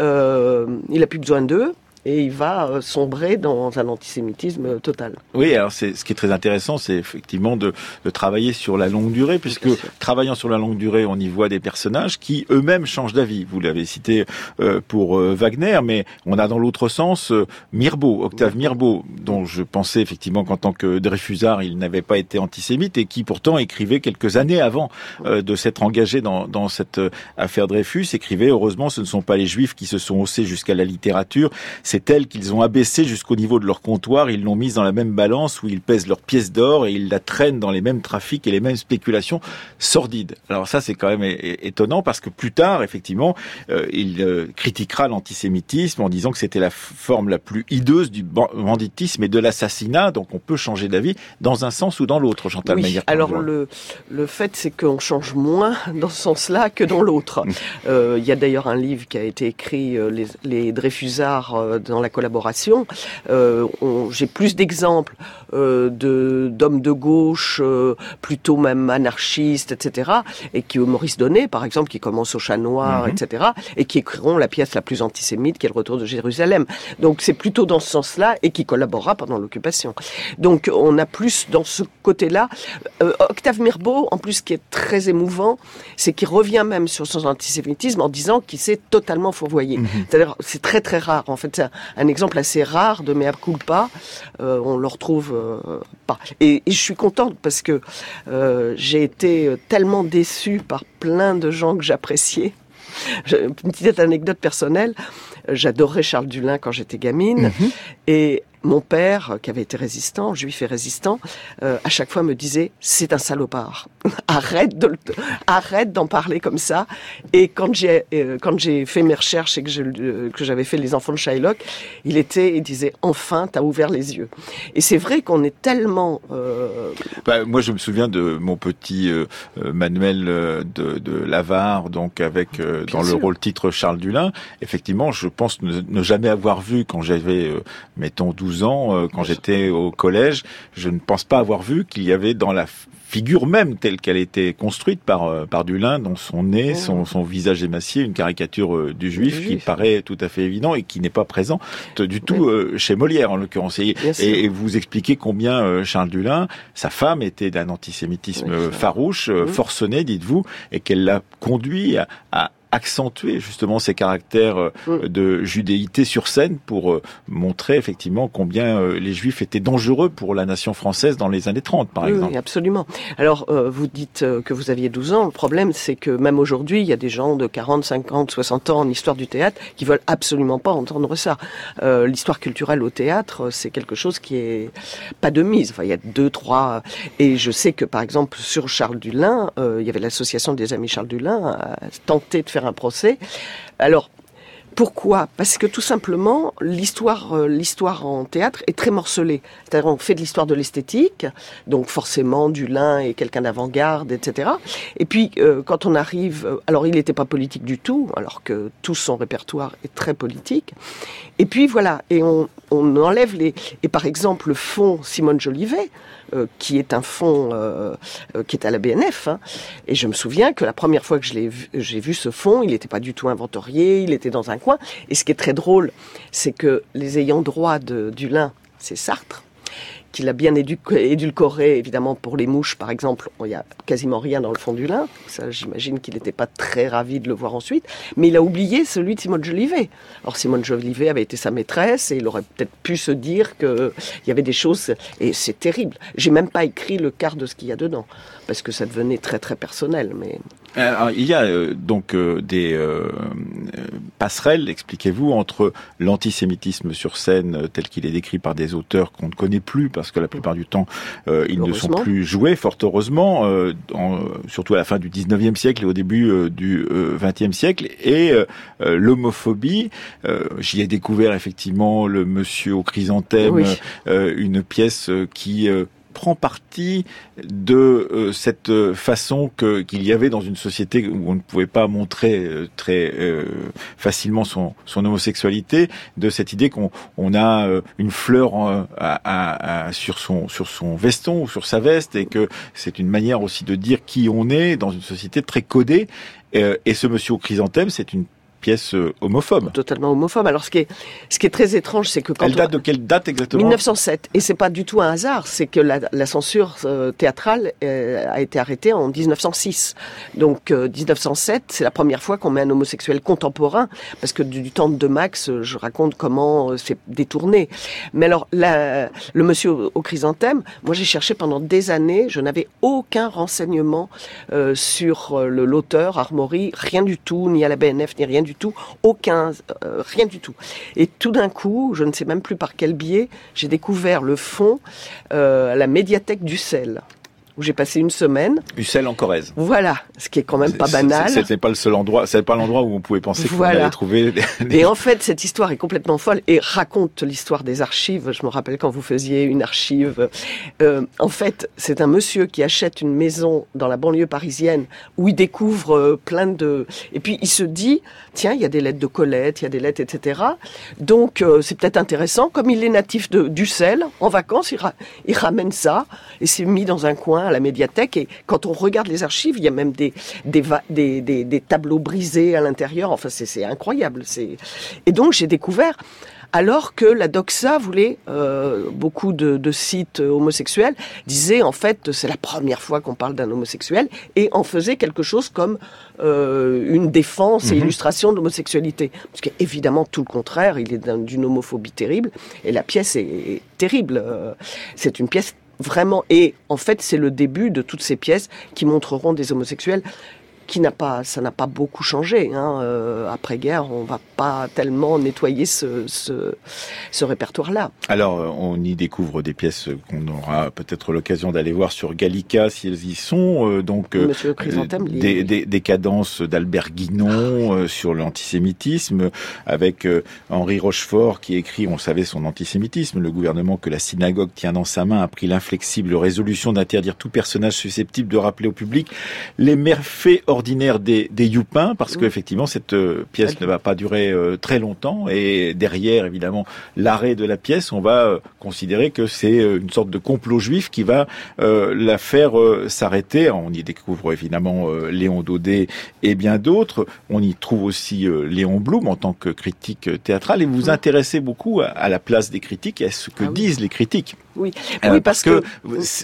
il a plus besoin d'eux et il va euh, sombrer dans un antisémitisme total. Oui, alors c'est ce qui est très intéressant, c'est effectivement de, de, travailler sur la longue durée, puisque travaillant sur la longue durée, on y voit des personnages qui eux-mêmes changent d'avis. Vous l'avez cité euh, pour euh, Wagner, mais on a dans l'autre sens euh, Mirbeau, Octave Mirbeau, dont je pensais effectivement qu'en tant que Dreyfusard, il n'avait pas été antisémite et qui pourtant écrivait quelques années avant de s'être engagé dans, dans cette affaire Dreyfus, écrivait heureusement ce ne sont pas les Juifs qui se sont haussés jusqu'à la littérature, c'est tel qu'ils ont abaissé jusqu'au niveau de leur comptoir, ils l'ont mise dans la même balance où ils pèsent leurs pièces d'or et ils la traînent dans les mêmes trafics et les mêmes spéculations sordides. Alors ça, c'est quand même étonnant parce que plus tard, effectivement, euh, il euh, critiquera l'antisémitisme en disant que c'était la forme la plus hideuse du banditisme et de l'assassinat, donc on peut changer d'avis dans un sens ou dans l'autre, Chantal oui, Alors le, le fait, c'est qu'on change moins <laughs> dans ce sens-là que dans l'autre. Euh, il y a d'ailleurs un livre qui a été écrit, les, les Dreyfusards dans la collaboration. Euh, J'ai plus d'exemples euh, de d'hommes de gauche, euh, plutôt même anarchistes, etc. Et qui Maurice Donnet, par exemple, qui commence au Chat Noir, mhm. etc. Et qui écriront la pièce la plus antisémite, qui est le Retour de Jérusalem. Donc c'est plutôt dans ce sens-là et qui collaborera pendant l'occupation. Donc on a plus dans ce côté-là. Euh, Octave Mirbeau, en plus, qui est très émouvant, c'est qu'il revient même sur son antisémitisme en disant qu'il s'est totalement fourvoyé. Mhm. C'est-à-dire, c'est très très rare. En fait, c'est un exemple assez rare de mea culpa. Euh, on le retrouve euh, pas. Et, je suis contente parce que euh, j'ai été tellement déçue par plein de gens que j'appréciais. Une petite anecdote personnelle. J'adorais Charles Dulin quand j'étais gamine. Mhm. Et mon père, qui avait été résistant, juif et résistant, euh, à chaque fois me disait c'est un salopard. <laughs> arrête de arrête d'en parler comme ça. Et quand j'ai euh, quand j'ai fait mes recherches et que je, euh, que j'avais fait les enfants de Shylock, il était il disait enfin t'as ouvert les yeux. Et c'est vrai qu'on est tellement. Bah, moi je me souviens de mon petit manuel de, de Lavar, donc avec dans le rôle titre Charles Dulin. Effectivement, je pense ne, ne jamais avoir vu quand j'avais mettons 12 ans, euh, quand j'étais au collège, je ne pense pas avoir vu qu'il y avait dans la figure même telle qu'elle était construite par euh, par Dulin, dans son nez, oh. son, son visage émacié, une caricature euh, du juif qui paraît tout à fait évident et qui n'est pas présent du tout chez Molière en l'occurrence. Et, et, vous expliquez combien Charles Dulin, sa femme était d'un antisémitisme farouche, forcené, dites-vous, et qu'elle l'a conduit à accentuer justement ces caractères mm. de judéité sur scène pour montrer effectivement combien les Juifs étaient dangereux pour la nation française dans les années 30, par exemple. Oui, absolument. Alors, vous dites que vous aviez 12 ans. Le problème, c'est que même aujourd'hui, il y a des gens de 40, 50, 60 ans en histoire du théâtre qui veulent absolument pas entendre ça. L'histoire culturelle au théâtre, c'est quelque chose qui est pas de mise. Enfin, il y a deux, trois. Et je sais que, par exemple, sur Charles Dulin, euh, il y avait l'association des amis Charles Dulin a tenté de faire un procès. Alors, pourquoi? Parce que tout simplement, l'histoire, euh, l'histoire en théâtre est très morcelée. C'est-à-dire, on fait de l'histoire de l'esthétique, donc forcément, Dulin est quelqu'un d'avant-garde, etc. Et puis, euh, quand on arrive, alors il n'était pas politique du tout, alors que tout son répertoire est très politique. Et puis voilà, et on, on enlève les. Et par exemple, le fond Simone Jolivet, euh, qui est un fonds euh, euh, qui est à la BNF. Hein. Et je me souviens que la première fois que j'ai vu, ce fonds, il n'était pas du tout inventorié, il était dans un coin. Et ce qui est très drôle, c'est que les ayants droit du lin, c'est Sartre qu'il a bien édulcoré, évidemment, pour les mouches, par exemple. Il n'y a quasiment rien dans le fond du lin. Ça, j'imagine qu'il n'était pas très ravi de le voir ensuite. Mais il a oublié celui de Simone Jolivet. Alors, Simone Jolivet avait été sa maîtresse et il aurait peut-être pu se dire qu'il y avait des choses. Et c'est terrible. J'ai même pas écrit le quart de ce qu'il y a dedans. Parce que ça devenait très, très personnel. Mais alors, il y a euh, donc euh, des euh, passerelles, expliquez-vous, entre l'antisémitisme sur scène tel qu'il est décrit par des auteurs qu'on ne connaît plus parce que la plupart du temps ils ne sont plus joués, fort heureusement, surtout à la fin du 19e siècle et au début du 20e siècle, et l'homophobie. J'y ai découvert effectivement le Monsieur au chrysanthème, une pièce qui prend parti de euh, cette façon que qu'il y avait dans une société où on ne pouvait pas montrer euh, très euh, facilement son, son homosexualité, de cette idée qu'on on a une fleur sur son sur son veston ou sur sa veste et que c'est une manière aussi de dire qui on est dans une société très codée. Et ce monsieur au chrysanthème, c'est une pièce euh, homophobe. Totalement homophobe. Alors ce qui est, ce qui est très étrange, c'est que quand elle date de quelle date exactement? 1907. Et c'est pas du tout un hasard, c'est que la, la, censure euh, théâtrale euh, a été arrêtée en 1906. Donc 1907, c'est la première fois qu'on met un homosexuel contemporain, parce que du, temps de Max, je raconte comment c'est détourné. Mais alors la, le monsieur au, au chrysanthème, moi j'ai cherché pendant des années, je n'avais aucun renseignement sur l'auteur Armory, rien du tout, ni à la BNF, ni rien du aucun, euh, rien du tout. Et tout d'un coup, je ne sais même plus par quel biais, j'ai découvert le fond euh, à la médiathèque du sel où j'ai passé une semaine. Ussel en Corrèze. Voilà, ce qui est quand même pas banal. C'était pas le seul endroit, c'est pas l'endroit où on pouvait penser qu'on allait trouver. Des... Et en fait, cette histoire est complètement folle et raconte l'histoire des archives. Je me rappelle quand vous faisiez une archive. Euh, en fait, c'est un monsieur qui achète une maison dans la banlieue parisienne où il découvre euh, plein de. Et puis il se dit, tiens, il y a des lettres de Colette, il y a des lettres, etc. Donc euh, c'est peut-être intéressant. Comme il est natif de d'Ussel, en vacances, il, il ramène ça et c'est mis dans un coin à la médiathèque. Et quand on regarde les archives, il y a même des, des, des, des, tableaux brisés à l'intérieur. Enfin, c'est incroyable. Et donc, j'ai découvert alors que la doxa voulait, euh, beaucoup de, de, sites homosexuels disaient en fait c'est la première fois qu'on parle d'un homosexuel et en faisait quelque chose comme euh, une défense et mhm. illustration de l'homosexualité. Parce qu'évidemment tout le contraire, il est d'une homophobie terrible et la pièce est, est terrible. Euh, c'est une pièce vraiment. Et en fait, c'est le début de toutes ces pièces qui montreront des homosexuels qui n'a pas, ça n'a pas beaucoup changé. Hein. Euh, après guerre, on va pas tellement nettoyer ce, ce, ce répertoire-là. Alors, euh, on y découvre des pièces qu'on aura peut-être l'occasion d'aller voir sur Gallica si elles y sont. Euh, donc, des, des, des, cadences d'Albert Guinon sur l'antisémitisme, avec Henri Rochefort qui écrit, on savait son antisémitisme, le gouvernement que la synagogue tient dans sa main a pris l'inflexible résolution d'interdire tout personnage susceptible de rappeler au public les méfaits ordinaire des, des youpins, parce que effectivement cette euh, pièce ne va pas durer euh, très longtemps, et derrière évidemment l'arrêt de la pièce, on va euh, considérer que c'est une sorte de complot juif qui va la faire s'arrêter. On y découvre évidemment Léon Daudet et bien d'autres. On y trouve aussi Léon Blum en tant que critique théâtral, et vous vous intéressez beaucoup à, la place des critiques. Et à ce que ah disent les critiques? Oui, oui parce, que,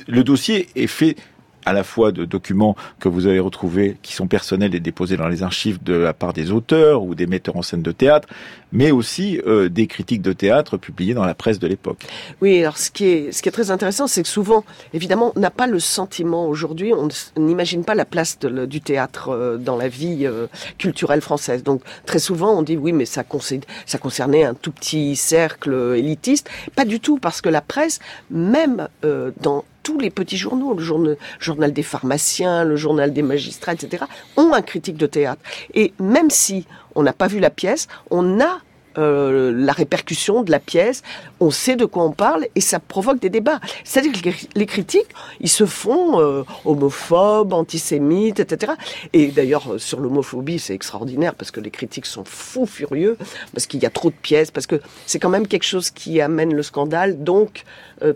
le dossier est fait à la fois de documents que vous avez retrouvés qui sont personnels et déposés dans les archives de la part des auteurs ou des metteurs en scène de théâtre, mais aussi euh, des critiques de théâtre publiées dans la presse de l'époque. Oui, alors ce qui est, très intéressant, c'est que souvent, évidemment, on n'a pas le sentiment aujourd'hui, on n'imagine pas la place du théâtre euh, dans la vie euh, culturelle française. Donc très souvent, on dit oui, mais ça concernait un tout petit cercle élitiste. Pas du tout, parce que la presse, même dans tous les petits journaux, le journal, des pharmaciens, le journal des magistrats, etc., ont un critique de théâtre. Et même si on n'a pas vu la pièce, on a euh, la répercussion de la pièce, on sait de quoi on parle et ça provoque des débats. C'est-à-dire que les critiques, ils se font euh, homophobes, antisémites, etc. Et d'ailleurs, euh, sur l'homophobie, c'est extraordinaire parce que les critiques sont fous furieux, parce qu'il y a trop de pièces, parce que c'est quand même quelque chose qui amène le scandale, donc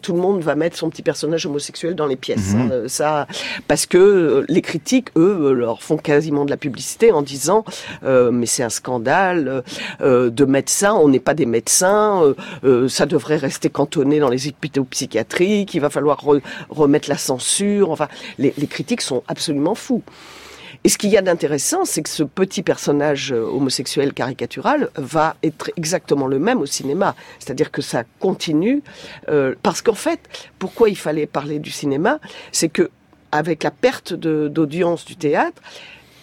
tout le monde va mettre son petit personnage homosexuel dans les pièces. Mhm. Hein, ça, parce que les critiques, eux, leur font quasiment de la publicité en disant mais c'est un scandale de mettre on n'est pas des médecins, euh, euh, ça devrait rester cantonné dans les hôpitaux psychiatriques, il va falloir remettre la censure. Enfin, les, critiques sont absolument fous. Et ce qu'il y a d'intéressant, c'est que ce petit personnage euh, homosexuel caricatural va être exactement le même au cinéma. C'est-à-dire que ça continue. parce qu'en fait, pourquoi il fallait parler du cinéma C'est que avec la perte d'audience du théâtre,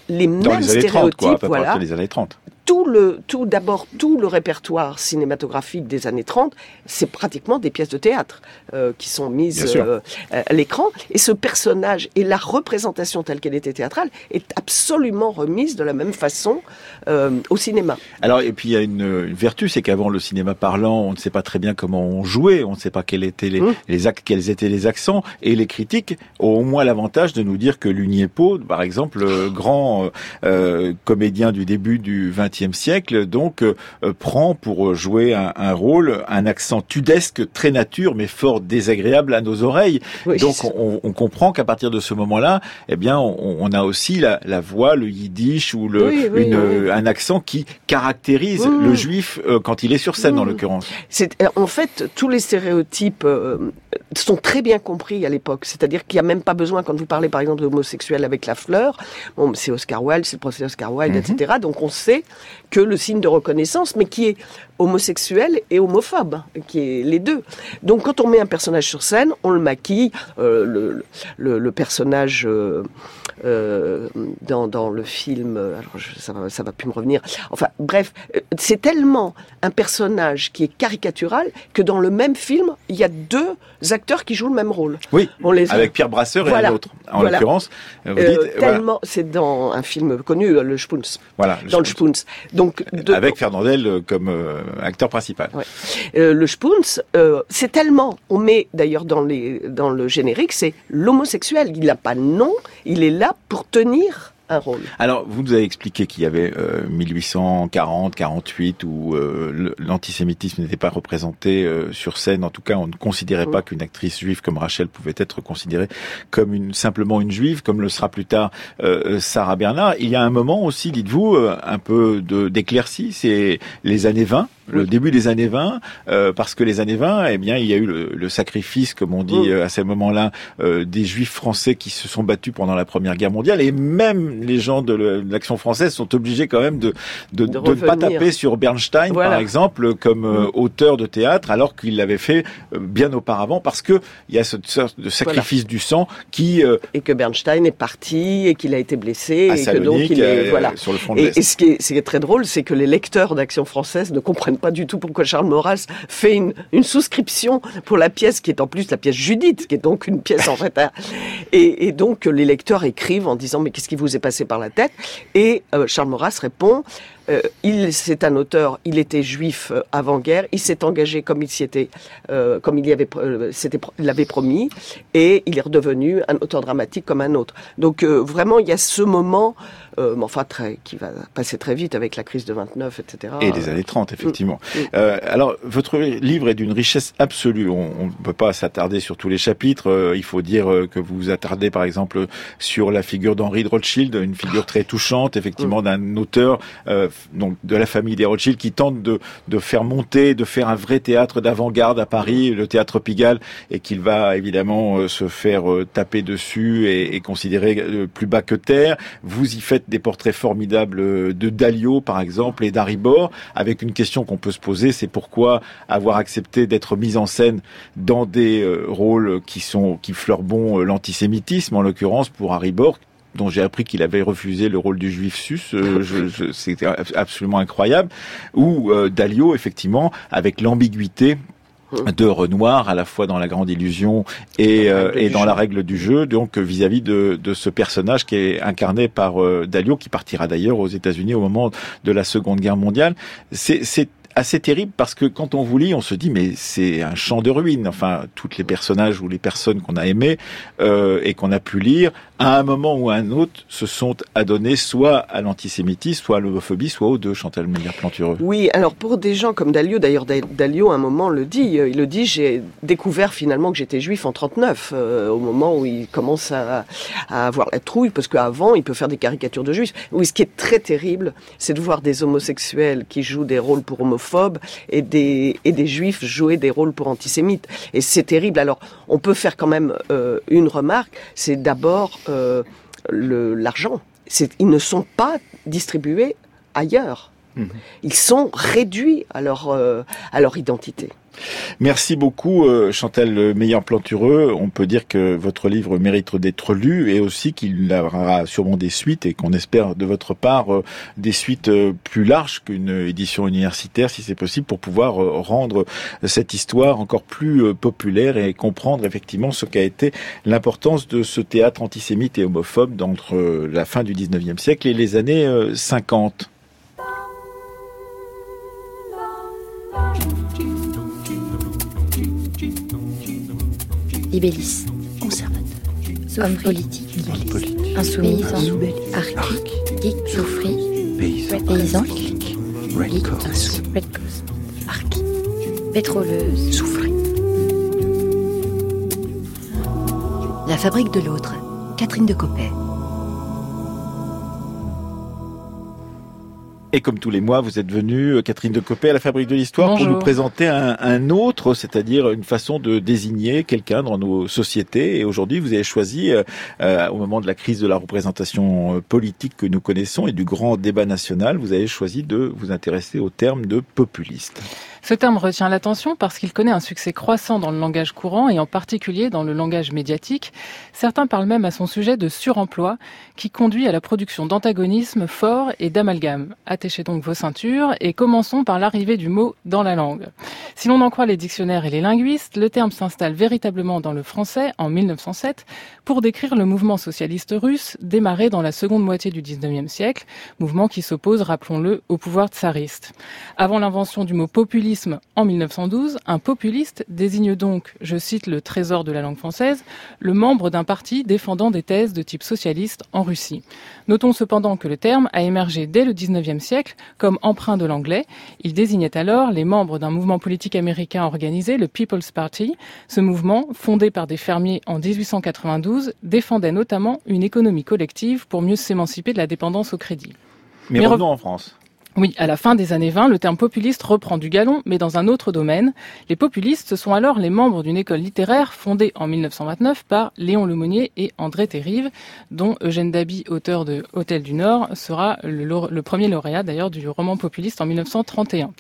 les mêmes stéréotypes, voilà, les années 30 tout le, tout d'abord tout le répertoire cinématographique des années 30, c'est pratiquement des pièces de théâtre euh, qui sont mises euh, à l'écran. Et ce personnage et la représentation telle qu'elle était théâtrale est absolument remise de la même façon euh, au cinéma. Alors et puis il y a une, vertu, c'est qu'avant le cinéma parlant, on ne sait pas très bien comment on jouait, on ne sait pas quels étaient les, mmh. les quels étaient les accents, et les critiques ont au moins l'avantage de nous dire que Lugniepo, par exemple, grand comédien du début du 20 siècle, donc euh, euh, prend pour jouer un, rôle un accent tudesque très nature, mais fort désagréable à nos oreilles. donc on, comprend qu'à partir de ce moment-là, eh bien, on, a aussi la, voix, le yiddish ou le, un accent qui caractérise le juif euh, quand il est sur scène, en l'occurrence. En fait tous les stéréotypes sont très bien compris à l'époque. C'est-à-dire qu'il n'y a même pas besoin, quand vous parlez par exemple d'homosexuel avec la fleur, bon, c'est Oscar Wilde, c'est le procès Oscar Wilde, mhm. etc. Donc on sait que le signe de reconnaissance, mais qui est homosexuel et homophobe, qui est les deux. Donc quand on met un personnage sur scène, on le maquille. Euh, le, personnage euh, euh, dans, le film, alors ça, va, ça va plus me revenir. Enfin bref, c'est tellement un personnage qui est caricatural que dans le même film, il y a deux acteurs qui jouent le même rôle. Oui, on les avec Pierre Brasseur et un autre. En l'occurrence, tellement, c'est dans un film connu, le Spoons. Voilà. dans le Spoons. Donc avec Fernandel comme acteur principal. Euh, le Spoons, euh, c'est tellement, on met d'ailleurs dans, dans le générique, c'est l'homosexuel. Il n'a pas de nom, il est là pour tenir alors, vous nous avez expliqué qu'il y avait 1840, euh, 48 où euh, l'antisémitisme n'était pas représenté euh, sur scène. En tout cas, on ne considérait pas qu'une actrice juive comme Rachel pouvait être considérée comme une simplement une juive, comme le sera plus tard Sarah Bernard. Il y a un moment aussi, dites-vous, un peu d'éclaircie, c'est les années 20 le début des années 20, euh, parce que les années 20, eh bien, il y a eu le, sacrifice, comme on dit euh, à ces moments-là, euh, des Juifs français qui se sont battus pendant la Première Guerre mondiale, et même les gens de l'Action française sont obligés quand même de de, de, ne pas taper sur Bernstein, par exemple, comme mm. auteur de théâtre, alors qu'il l'avait fait bien auparavant, parce que il y a cette sorte de sacrifice du sang qui et que Bernstein est parti et qu'il a été blessé et que donc il est voilà sur le front de et, et, ce qui est, ce qui est très drôle, c'est que les lecteurs d'Action française ne comprennent pas du tout pourquoi Charles Maurras fait une, une, souscription pour la pièce qui est en plus la pièce Judith, qui est donc une pièce en fait. Hein. Et, et donc les lecteurs écrivent en disant mais qu'est-ce qui vous est passé par la tête. Et euh, Charles Maurras répond euh, il, c'est un auteur, il était juif euh, avant-guerre, il s'est engagé comme il s'y était, comme il y avait, l'avait promis, et il est redevenu un auteur dramatique comme un autre. Donc vraiment, il y a ce moment euh, mais enfin très, qui va passer très vite avec la crise de 29, etc. Et les années 30, effectivement. Mm. Mm. Euh, alors, votre livre est d'une richesse absolue. On ne peut pas s'attarder sur tous les chapitres. Euh, il faut dire euh, que vous vous attardez, par exemple, sur la figure d'Henri de Rothschild, une figure très touchante, effectivement, mm. d'un auteur donc de la famille des Rothschild qui tente de, de faire monter, de faire un vrai théâtre d'avant-garde à Paris, le théâtre Pigalle, et qu'il va évidemment se faire taper dessus et, et considérer plus bas que terre. Vous y faites des portraits formidables de Dalio, par exemple, et d'Aribor, avec une question qu'on peut se poser, c'est pourquoi avoir accepté d'être mis en scène dans des euh, rôles qui sont qui fleurent bon euh, l'antisémitisme, en l'occurrence pour Aribor, dont j'ai appris qu'il avait refusé le rôle du juif sus, euh, <laughs> c'était absolument incroyable, ou Dalio, effectivement, avec l'ambiguïté de Renoir à la fois dans la grande illusion et, euh, et dans la règle du jeu donc vis-à-vis de, de, ce personnage qui est incarné par euh, Dalio qui partira d'ailleurs aux États-Unis au moment de la Seconde Guerre mondiale. C'est assez terrible parce que quand on vous lit, on se dit mais c'est un champ de ruines. Enfin, toutes les personnages ou les personnes qu'on a aimées euh, et qu'on a pu lire, à un moment ou à un autre, se sont adonnés soit à l'antisémitisme, soit à l'homophobie, soit aux deux. Chantal Meyer-Plantureux. Oui, alors pour des gens comme Dalio, d'ailleurs Dalio à un moment le dit, euh, il le dit, j'ai découvert finalement que j'étais juif en 39, euh, au moment où il commence à, à avoir la trouille, parce qu'avant il peut faire des caricatures de juifs. Oui, ce qui est très terrible, c'est de voir des homosexuels qui jouent des rôles pour homophobes et des, et des juifs jouer des rôles pour antisémites. Et c'est terrible. Alors, on peut faire quand même euh, une remarque, c'est d'abord euh, l'argent. Ils ne sont pas distribués ailleurs. Mmh. Ils sont réduits à leur, euh, à leur identité. Merci beaucoup euh, Chantal Meilleur Plantureux. On peut dire que votre livre mérite d'être lu et aussi qu'il aura sûrement des suites et qu'on espère de votre part euh, des suites euh, plus larges qu'une édition universitaire si c'est possible pour pouvoir rendre cette histoire encore plus populaire et comprendre effectivement ce qu'a été l'importance de ce théâtre antisémite et homophobe entre la fin du 19e siècle et les années 50. Libellis, conservateur, homme politique, insoumis, arc, geek, souffri, paysan, coast, arc, pétroleuse, souffri. La fabrique de l'autre, Catherine de Coppet. Et comme tous les mois, vous êtes venue, euh, Catherine de Copé, à la Fabrique de l'Histoire pour nous présenter un, un autre, c'est-à-dire une façon de désigner quelqu'un dans nos sociétés. Et aujourd'hui, vous avez choisi, euh, euh, au moment de la crise de la représentation politique que nous connaissons et du grand débat national, vous avez choisi de vous intéresser au terme de populiste. Ce terme retient l'attention parce qu'il connaît un succès croissant dans le langage courant et en particulier dans le langage médiatique. Certains parlent même à son sujet de suremploi qui conduit à la production d'antagonismes forts et d'amalgames. Attachez donc vos ceintures et commençons par l'arrivée du mot dans la langue. Si l'on en croit les dictionnaires et les linguistes, le terme s'installe véritablement dans le français en 1907 pour décrire le mouvement socialiste russe démarré dans la seconde moitié du 19e siècle, mouvement qui s'oppose, rappelons-le, au pouvoir tsariste. Avant l'invention du mot en 1912, un populiste désigne donc, je cite le trésor de la langue française, le membre d'un parti défendant des thèses de type socialiste en Russie. Notons cependant que le terme a émergé dès le 19e siècle comme emprunt de l'anglais. Il désignait alors les membres d'un mouvement politique américain organisé, le People's Party. Ce mouvement, fondé par des fermiers en 1892, défendait notamment une économie collective pour mieux s'émanciper de la dépendance au crédit. Mais, revenons en France. Oui, à la fin des années 20, le terme populiste reprend du galon, mais dans un autre domaine. Les populistes sont alors les membres d'une école littéraire fondée en 1929 par Léon Lemonnier et André Terrive, dont Eugène Daby, auteur de Hôtel du Nord, sera le, le premier lauréat d'ailleurs du roman populiste en 1931.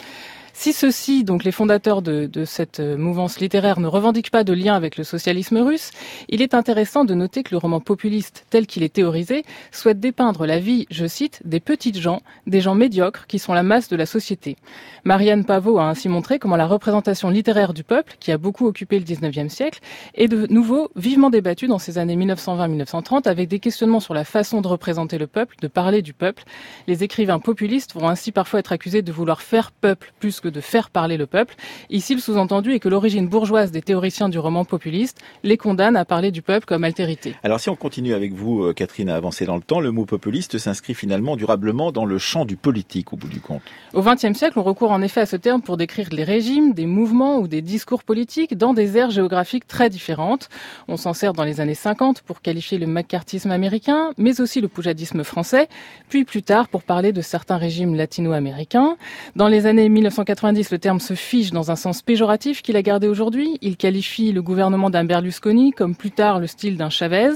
Si ceux-ci, donc les fondateurs de, cette euh, mouvance littéraire, ne revendiquent pas de lien avec le socialisme russe, il est intéressant de noter que le roman populiste, tel qu'il est théorisé, souhaite dépeindre la vie, je cite, des petites gens, des gens médiocres qui sont la masse de la société. Marianne Pavot a ainsi montré comment la représentation littéraire du peuple, qui a beaucoup occupé le 19e siècle, est de nouveau vivement débattue dans ces années 1920-1930 avec des questionnements sur la façon de représenter le peuple, de parler du peuple. Les écrivains populistes vont ainsi parfois être accusés de vouloir faire peuple plus que de faire parler le peuple. Ici, le sous-entendu est que l'origine bourgeoise des théoriciens du roman populiste les condamne à parler du peuple comme altérité. Alors si on continue avec vous, euh, Catherine, à avancer dans le temps, le mot populiste s'inscrit finalement durablement dans le champ du politique au bout du compte. Au XXe siècle, on recourt en effet à ce terme pour décrire les régimes, des mouvements ou des discours politiques dans des aires géographiques très différentes. On s'en sert dans les années 50 pour qualifier le macartisme américain, mais aussi le poujadisme français, puis plus tard pour parler de certains régimes latino-américains. Dans les années 1990, le terme se fige dans un sens péjoratif qu'il a gardé aujourd'hui. Il qualifie le gouvernement d'un Berlusconi comme plus tard le style d'un Chavez.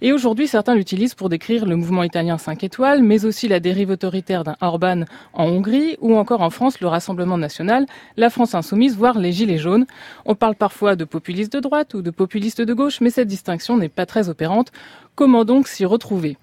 Et aujourd'hui, certains l'utilisent pour décrire le mouvement italien 5 étoiles, mais aussi la dérive autoritaire d'un Orban en Hongrie, ou encore en France le Rassemblement national, la France insoumise, voire les Gilets jaunes. On parle parfois de populistes de droite ou de populistes de gauche, mais cette distinction n'est pas très opérante. Comment donc s'y retrouver?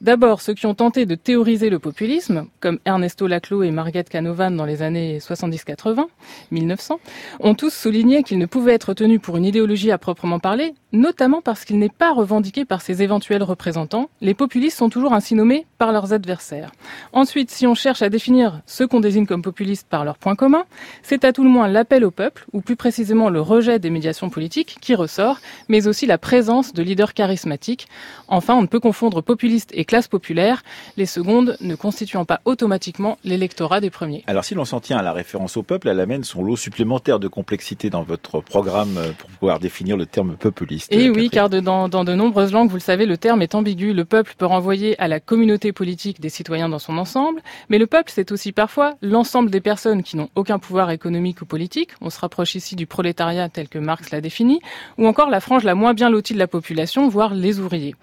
D'abord, ceux qui ont tenté de théoriser le populisme, comme Ernesto Laclau et Marguerite Canovan dans les années 70-80, 1900, ont tous souligné qu'il ne pouvait être tenu pour une idéologie à proprement parler, notamment parce qu'il n'est pas revendiqué par ses éventuels représentants. Les populistes sont toujours ainsi nommés par leurs adversaires. Ensuite, si on cherche à définir ceux qu'on désigne comme populistes par leurs points communs, c'est à tout le moins l'appel au peuple, ou plus précisément le rejet des médiations politiques, qui ressort, mais aussi la présence de leaders charismatiques, Enfin, on ne peut confondre populiste et classe populaire, les secondes ne constituant pas automatiquement l'électorat des premiers. Alors si l'on s'en tient à la référence au peuple, elle amène son lot supplémentaire de complexité dans votre programme euh, pour pouvoir définir le terme populiste. Et oui, car dans, dans de nombreuses langues, vous le savez, le terme est ambigu. Le peuple peut renvoyer à la communauté politique des citoyens dans son ensemble, mais le peuple, c'est aussi parfois l'ensemble des personnes qui n'ont aucun pouvoir économique ou politique. On se rapproche ici du prolétariat tel que Marx l'a défini, ou encore la frange la moins bien lotie de la population, voire les ouvriers.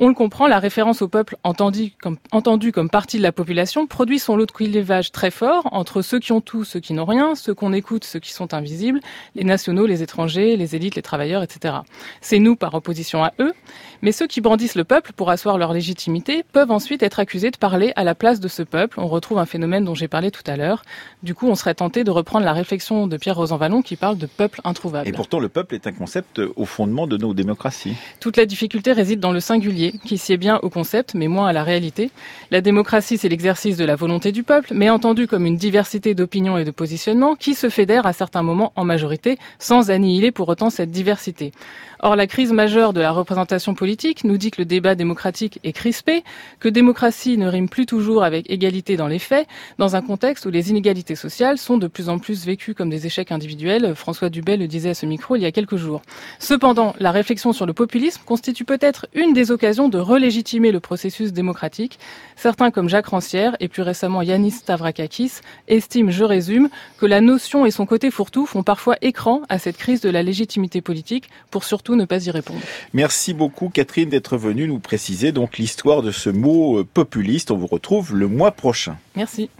On le comprend, la référence au peuple entendu comme, entendu comme partie de la population produit son lot de clivage très fort entre ceux qui ont tout, ceux qui n'ont rien, ceux qu'on écoute, ceux qui sont invisibles, les nationaux, les étrangers, les élites, les travailleurs, etc. C'est nous par opposition à eux, mais ceux qui brandissent le peuple pour asseoir leur légitimité peuvent ensuite être accusés de parler à la place de ce peuple. On retrouve un phénomène dont j'ai parlé tout à l'heure. Du coup, on serait tenté de reprendre la réflexion de Pierre Rosanvallon qui parle de peuple introuvable. Et pourtant, le peuple est un concept au fondement de nos démocraties. Toute la difficulté réside dans le singulier qui sied bien au concept, mais moins à la réalité. La démocratie, c'est l'exercice de la volonté du peuple, mais entendu comme une diversité d'opinions et de positionnements qui se fédèrent à certains moments en majorité, sans annihiler pour autant cette diversité. Or, la crise majeure de la représentation politique nous dit que le débat démocratique est crispé, que démocratie ne rime plus toujours avec égalité dans les faits, dans un contexte où les inégalités sociales sont de plus en plus vécues comme des échecs individuels. François Dubé le disait à ce micro il y a quelques jours. Cependant, la réflexion sur le populisme constitue peut-être une des occasions de relégitimer le processus démocratique. Certains, comme Jacques Rancière et plus récemment Yanis Stavrakakis, estiment, je résume, que la notion et son côté fourre-tout font parfois écran à cette crise de la légitimité politique pour surtout ne pas y répondre. Merci beaucoup Catherine d'être venue nous préciser donc l'histoire de ce mot euh, populiste. On vous retrouve le mois prochain. Merci.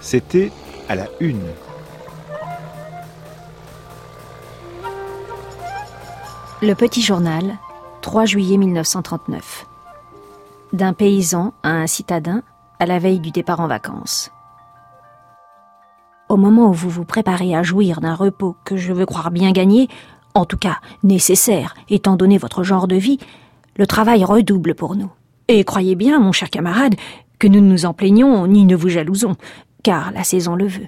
C'était à la une. Le Petit Journal, 3 juillet 1939. D'un paysan à un citadin à la veille du départ en vacances. Au moment où vous vous préparez à jouir d'un repos que je veux croire bien gagné, en tout cas nécessaire étant donné votre genre de vie, le travail redouble pour nous. Et croyez bien, mon cher camarade, que nous ne nous en plaignons ni ne vous jalousons, car la saison le veut.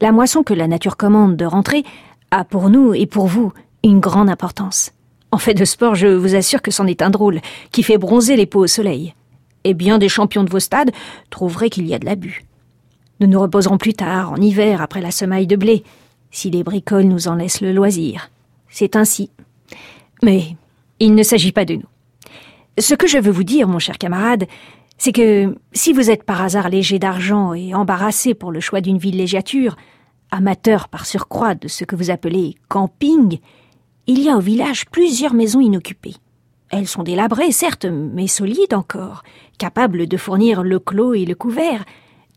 La moisson que la nature commande de rentrer a pour nous et pour vous une grande importance. En fait de sport, je vous assure que c'en est un drôle, qui fait bronzer les peaux au soleil. Et bien des champions de vos stades trouveraient qu'il y a de l'abus. Nous nous reposerons plus tard, en hiver, après la semaille de blé, si les bricoles nous en laissent le loisir. C'est ainsi. Mais il ne s'agit pas de nous. Ce que je veux vous dire, mon cher camarade, c'est que si vous êtes par hasard léger d'argent et embarrassé pour le choix d'une villégiature, amateur par surcroît de ce que vous appelez camping, il y a au village plusieurs maisons inoccupées. Elles sont délabrées, certes, mais solides encore, capables de fournir le clos et le couvert,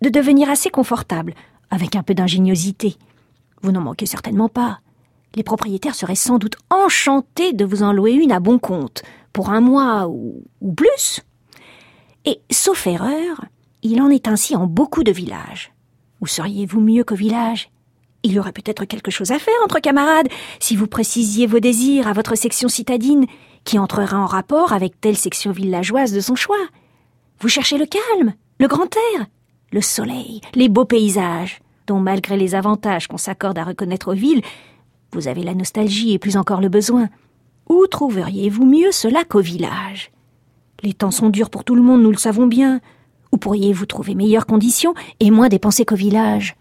de devenir assez confortable, avec un peu d'ingéniosité. Vous n'en manquez certainement pas. Les propriétaires seraient sans doute enchantés de vous en louer une à bon compte, pour un mois ou, ou plus. Et, sauf erreur, il en est ainsi en beaucoup de villages. Où seriez-vous mieux qu'au village? Il y aurait peut-être quelque chose à faire entre camarades, si vous précisiez vos désirs à votre section citadine, qui entrera en rapport avec telle section villageoise de son choix. Vous cherchez le calme, le grand air, le soleil, les beaux paysages, dont malgré les avantages qu'on s'accorde à reconnaître aux villes, vous avez la nostalgie et plus encore le besoin. Où trouveriez-vous mieux cela qu'au village? Les temps sont durs pour tout le monde, nous le savons bien. Où pourriez-vous trouver meilleures conditions et moins dépenser qu'au village?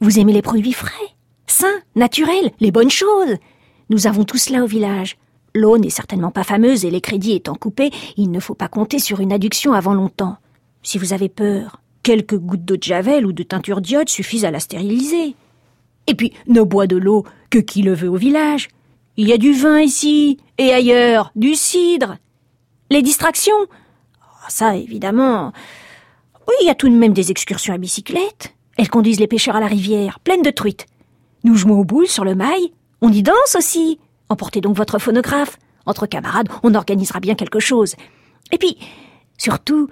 Vous aimez les produits frais, sains, naturels, les bonnes choses Nous avons tout cela au village. L'eau n'est certainement pas fameuse et les crédits étant coupés, il ne faut pas compter sur une adduction avant longtemps. Si vous avez peur, quelques gouttes d'eau de javel ou de teinture d'iode suffisent à la stériliser. Et puis, ne boit de l'eau que qui le veut au village. Il y a du vin ici, et ailleurs, du cidre. Les distractions? Oh, Ça, évidemment. Oui, il y a tout de même des excursions à bicyclette. Elles conduisent les pêcheurs à la rivière, pleines de truites. Nous jouons aux boules sur le mail. On y danse aussi. Emportez donc votre phonographe. Entre camarades, on organisera bien quelque chose. Et puis, surtout,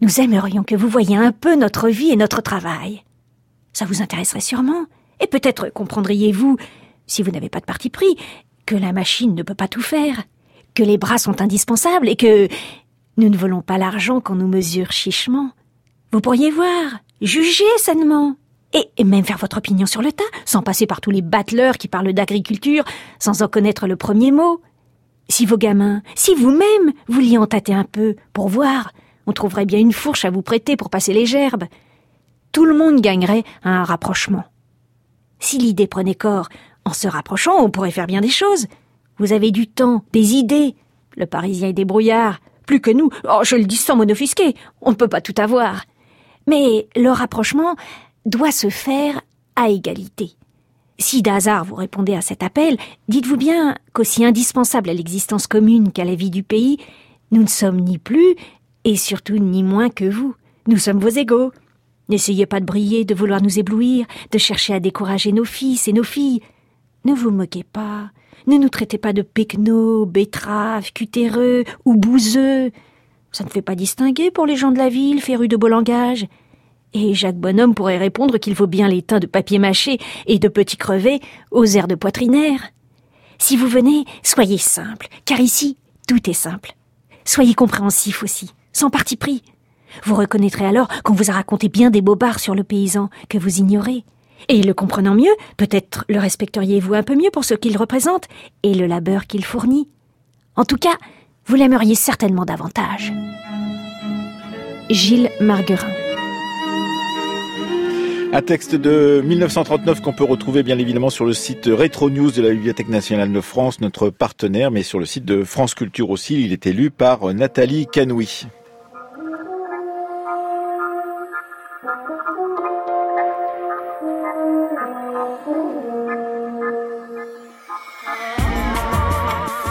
nous aimerions que vous voyiez un peu notre vie et notre travail. Ça vous intéresserait sûrement. Et peut-être comprendriez-vous, si vous n'avez pas de parti pris, que la machine ne peut pas tout faire, que les bras sont indispensables et que nous ne voulons pas l'argent qu'on nous mesure chichement. Vous pourriez voir, juger sainement, et, même faire votre opinion sur le tas, sans passer par tous les battleurs qui parlent d'agriculture, sans en connaître le premier mot. Si vos gamins, si vous-même, vouliez en tâter un peu, pour voir, on trouverait bien une fourche à vous prêter pour passer les gerbes. Tout le monde gagnerait à un rapprochement. Si l'idée prenait corps, en se rapprochant, on pourrait faire bien des choses. Vous avez du temps, des idées. Le Parisien est débrouillard. Plus que nous. Oh, je le dis sans monofusquer. On ne peut pas tout avoir. Mais le rapprochement doit se faire à égalité. Si d'hasard vous répondez à cet appel, dites-vous bien qu'aussi indispensable à l'existence commune qu'à la vie du pays, nous ne sommes ni plus, et surtout ni moins que vous. Nous sommes vos égaux. N'essayez pas de briller, de vouloir nous éblouir, de chercher à décourager nos fils et nos filles. Ne vous moquez pas. Ne nous traitez pas de pecnos, betteraves, cutéreux ou bouseux. Ça ne fait pas distinguer pour les gens de la ville, férus de beau langage. Et Jacques Bonhomme pourrait répondre qu'il faut bien les teints de papier mâché et de petits crevets aux airs de poitrinaire. Si vous venez, soyez simple, car ici, tout est simple. Soyez compréhensif aussi, sans parti pris. Vous reconnaîtrez alors qu'on vous a raconté bien des bobards sur le paysan que vous ignorez. Et le comprenant mieux, peut-être le respecteriez-vous un peu mieux pour ce qu'il représente et le labeur qu'il fournit. En tout cas, vous l'aimeriez certainement davantage. Gilles Marguerin. Un texte de 1939 qu'on peut retrouver bien évidemment sur le site Retro News de la Bibliothèque nationale de France, notre partenaire, mais sur le site de France Culture aussi. Il est lu par Nathalie Canoui.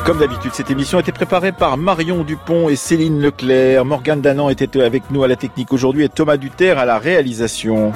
Comme d'habitude, cette émission a été préparée par Marion Dupont et Céline Leclerc. Morgane Danan était avec nous à la technique aujourd'hui et Thomas Duterre à la réalisation.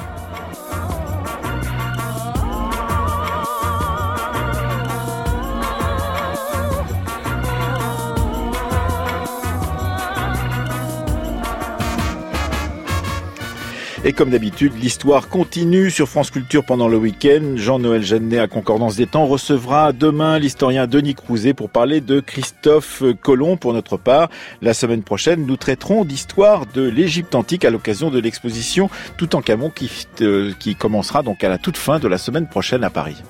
Et comme d'habitude, l'histoire continue sur France Culture pendant le week-end. Jean-Noël Jeannet à Concordance des Temps recevra demain l'historien Denis Crouzet pour parler de Christophe Colomb pour notre part. La semaine prochaine, nous traiterons d'histoire de l'Égypte antique à l'occasion de l'exposition Tout en Camon qui, euh, qui commencera donc à la toute fin de la semaine prochaine à Paris.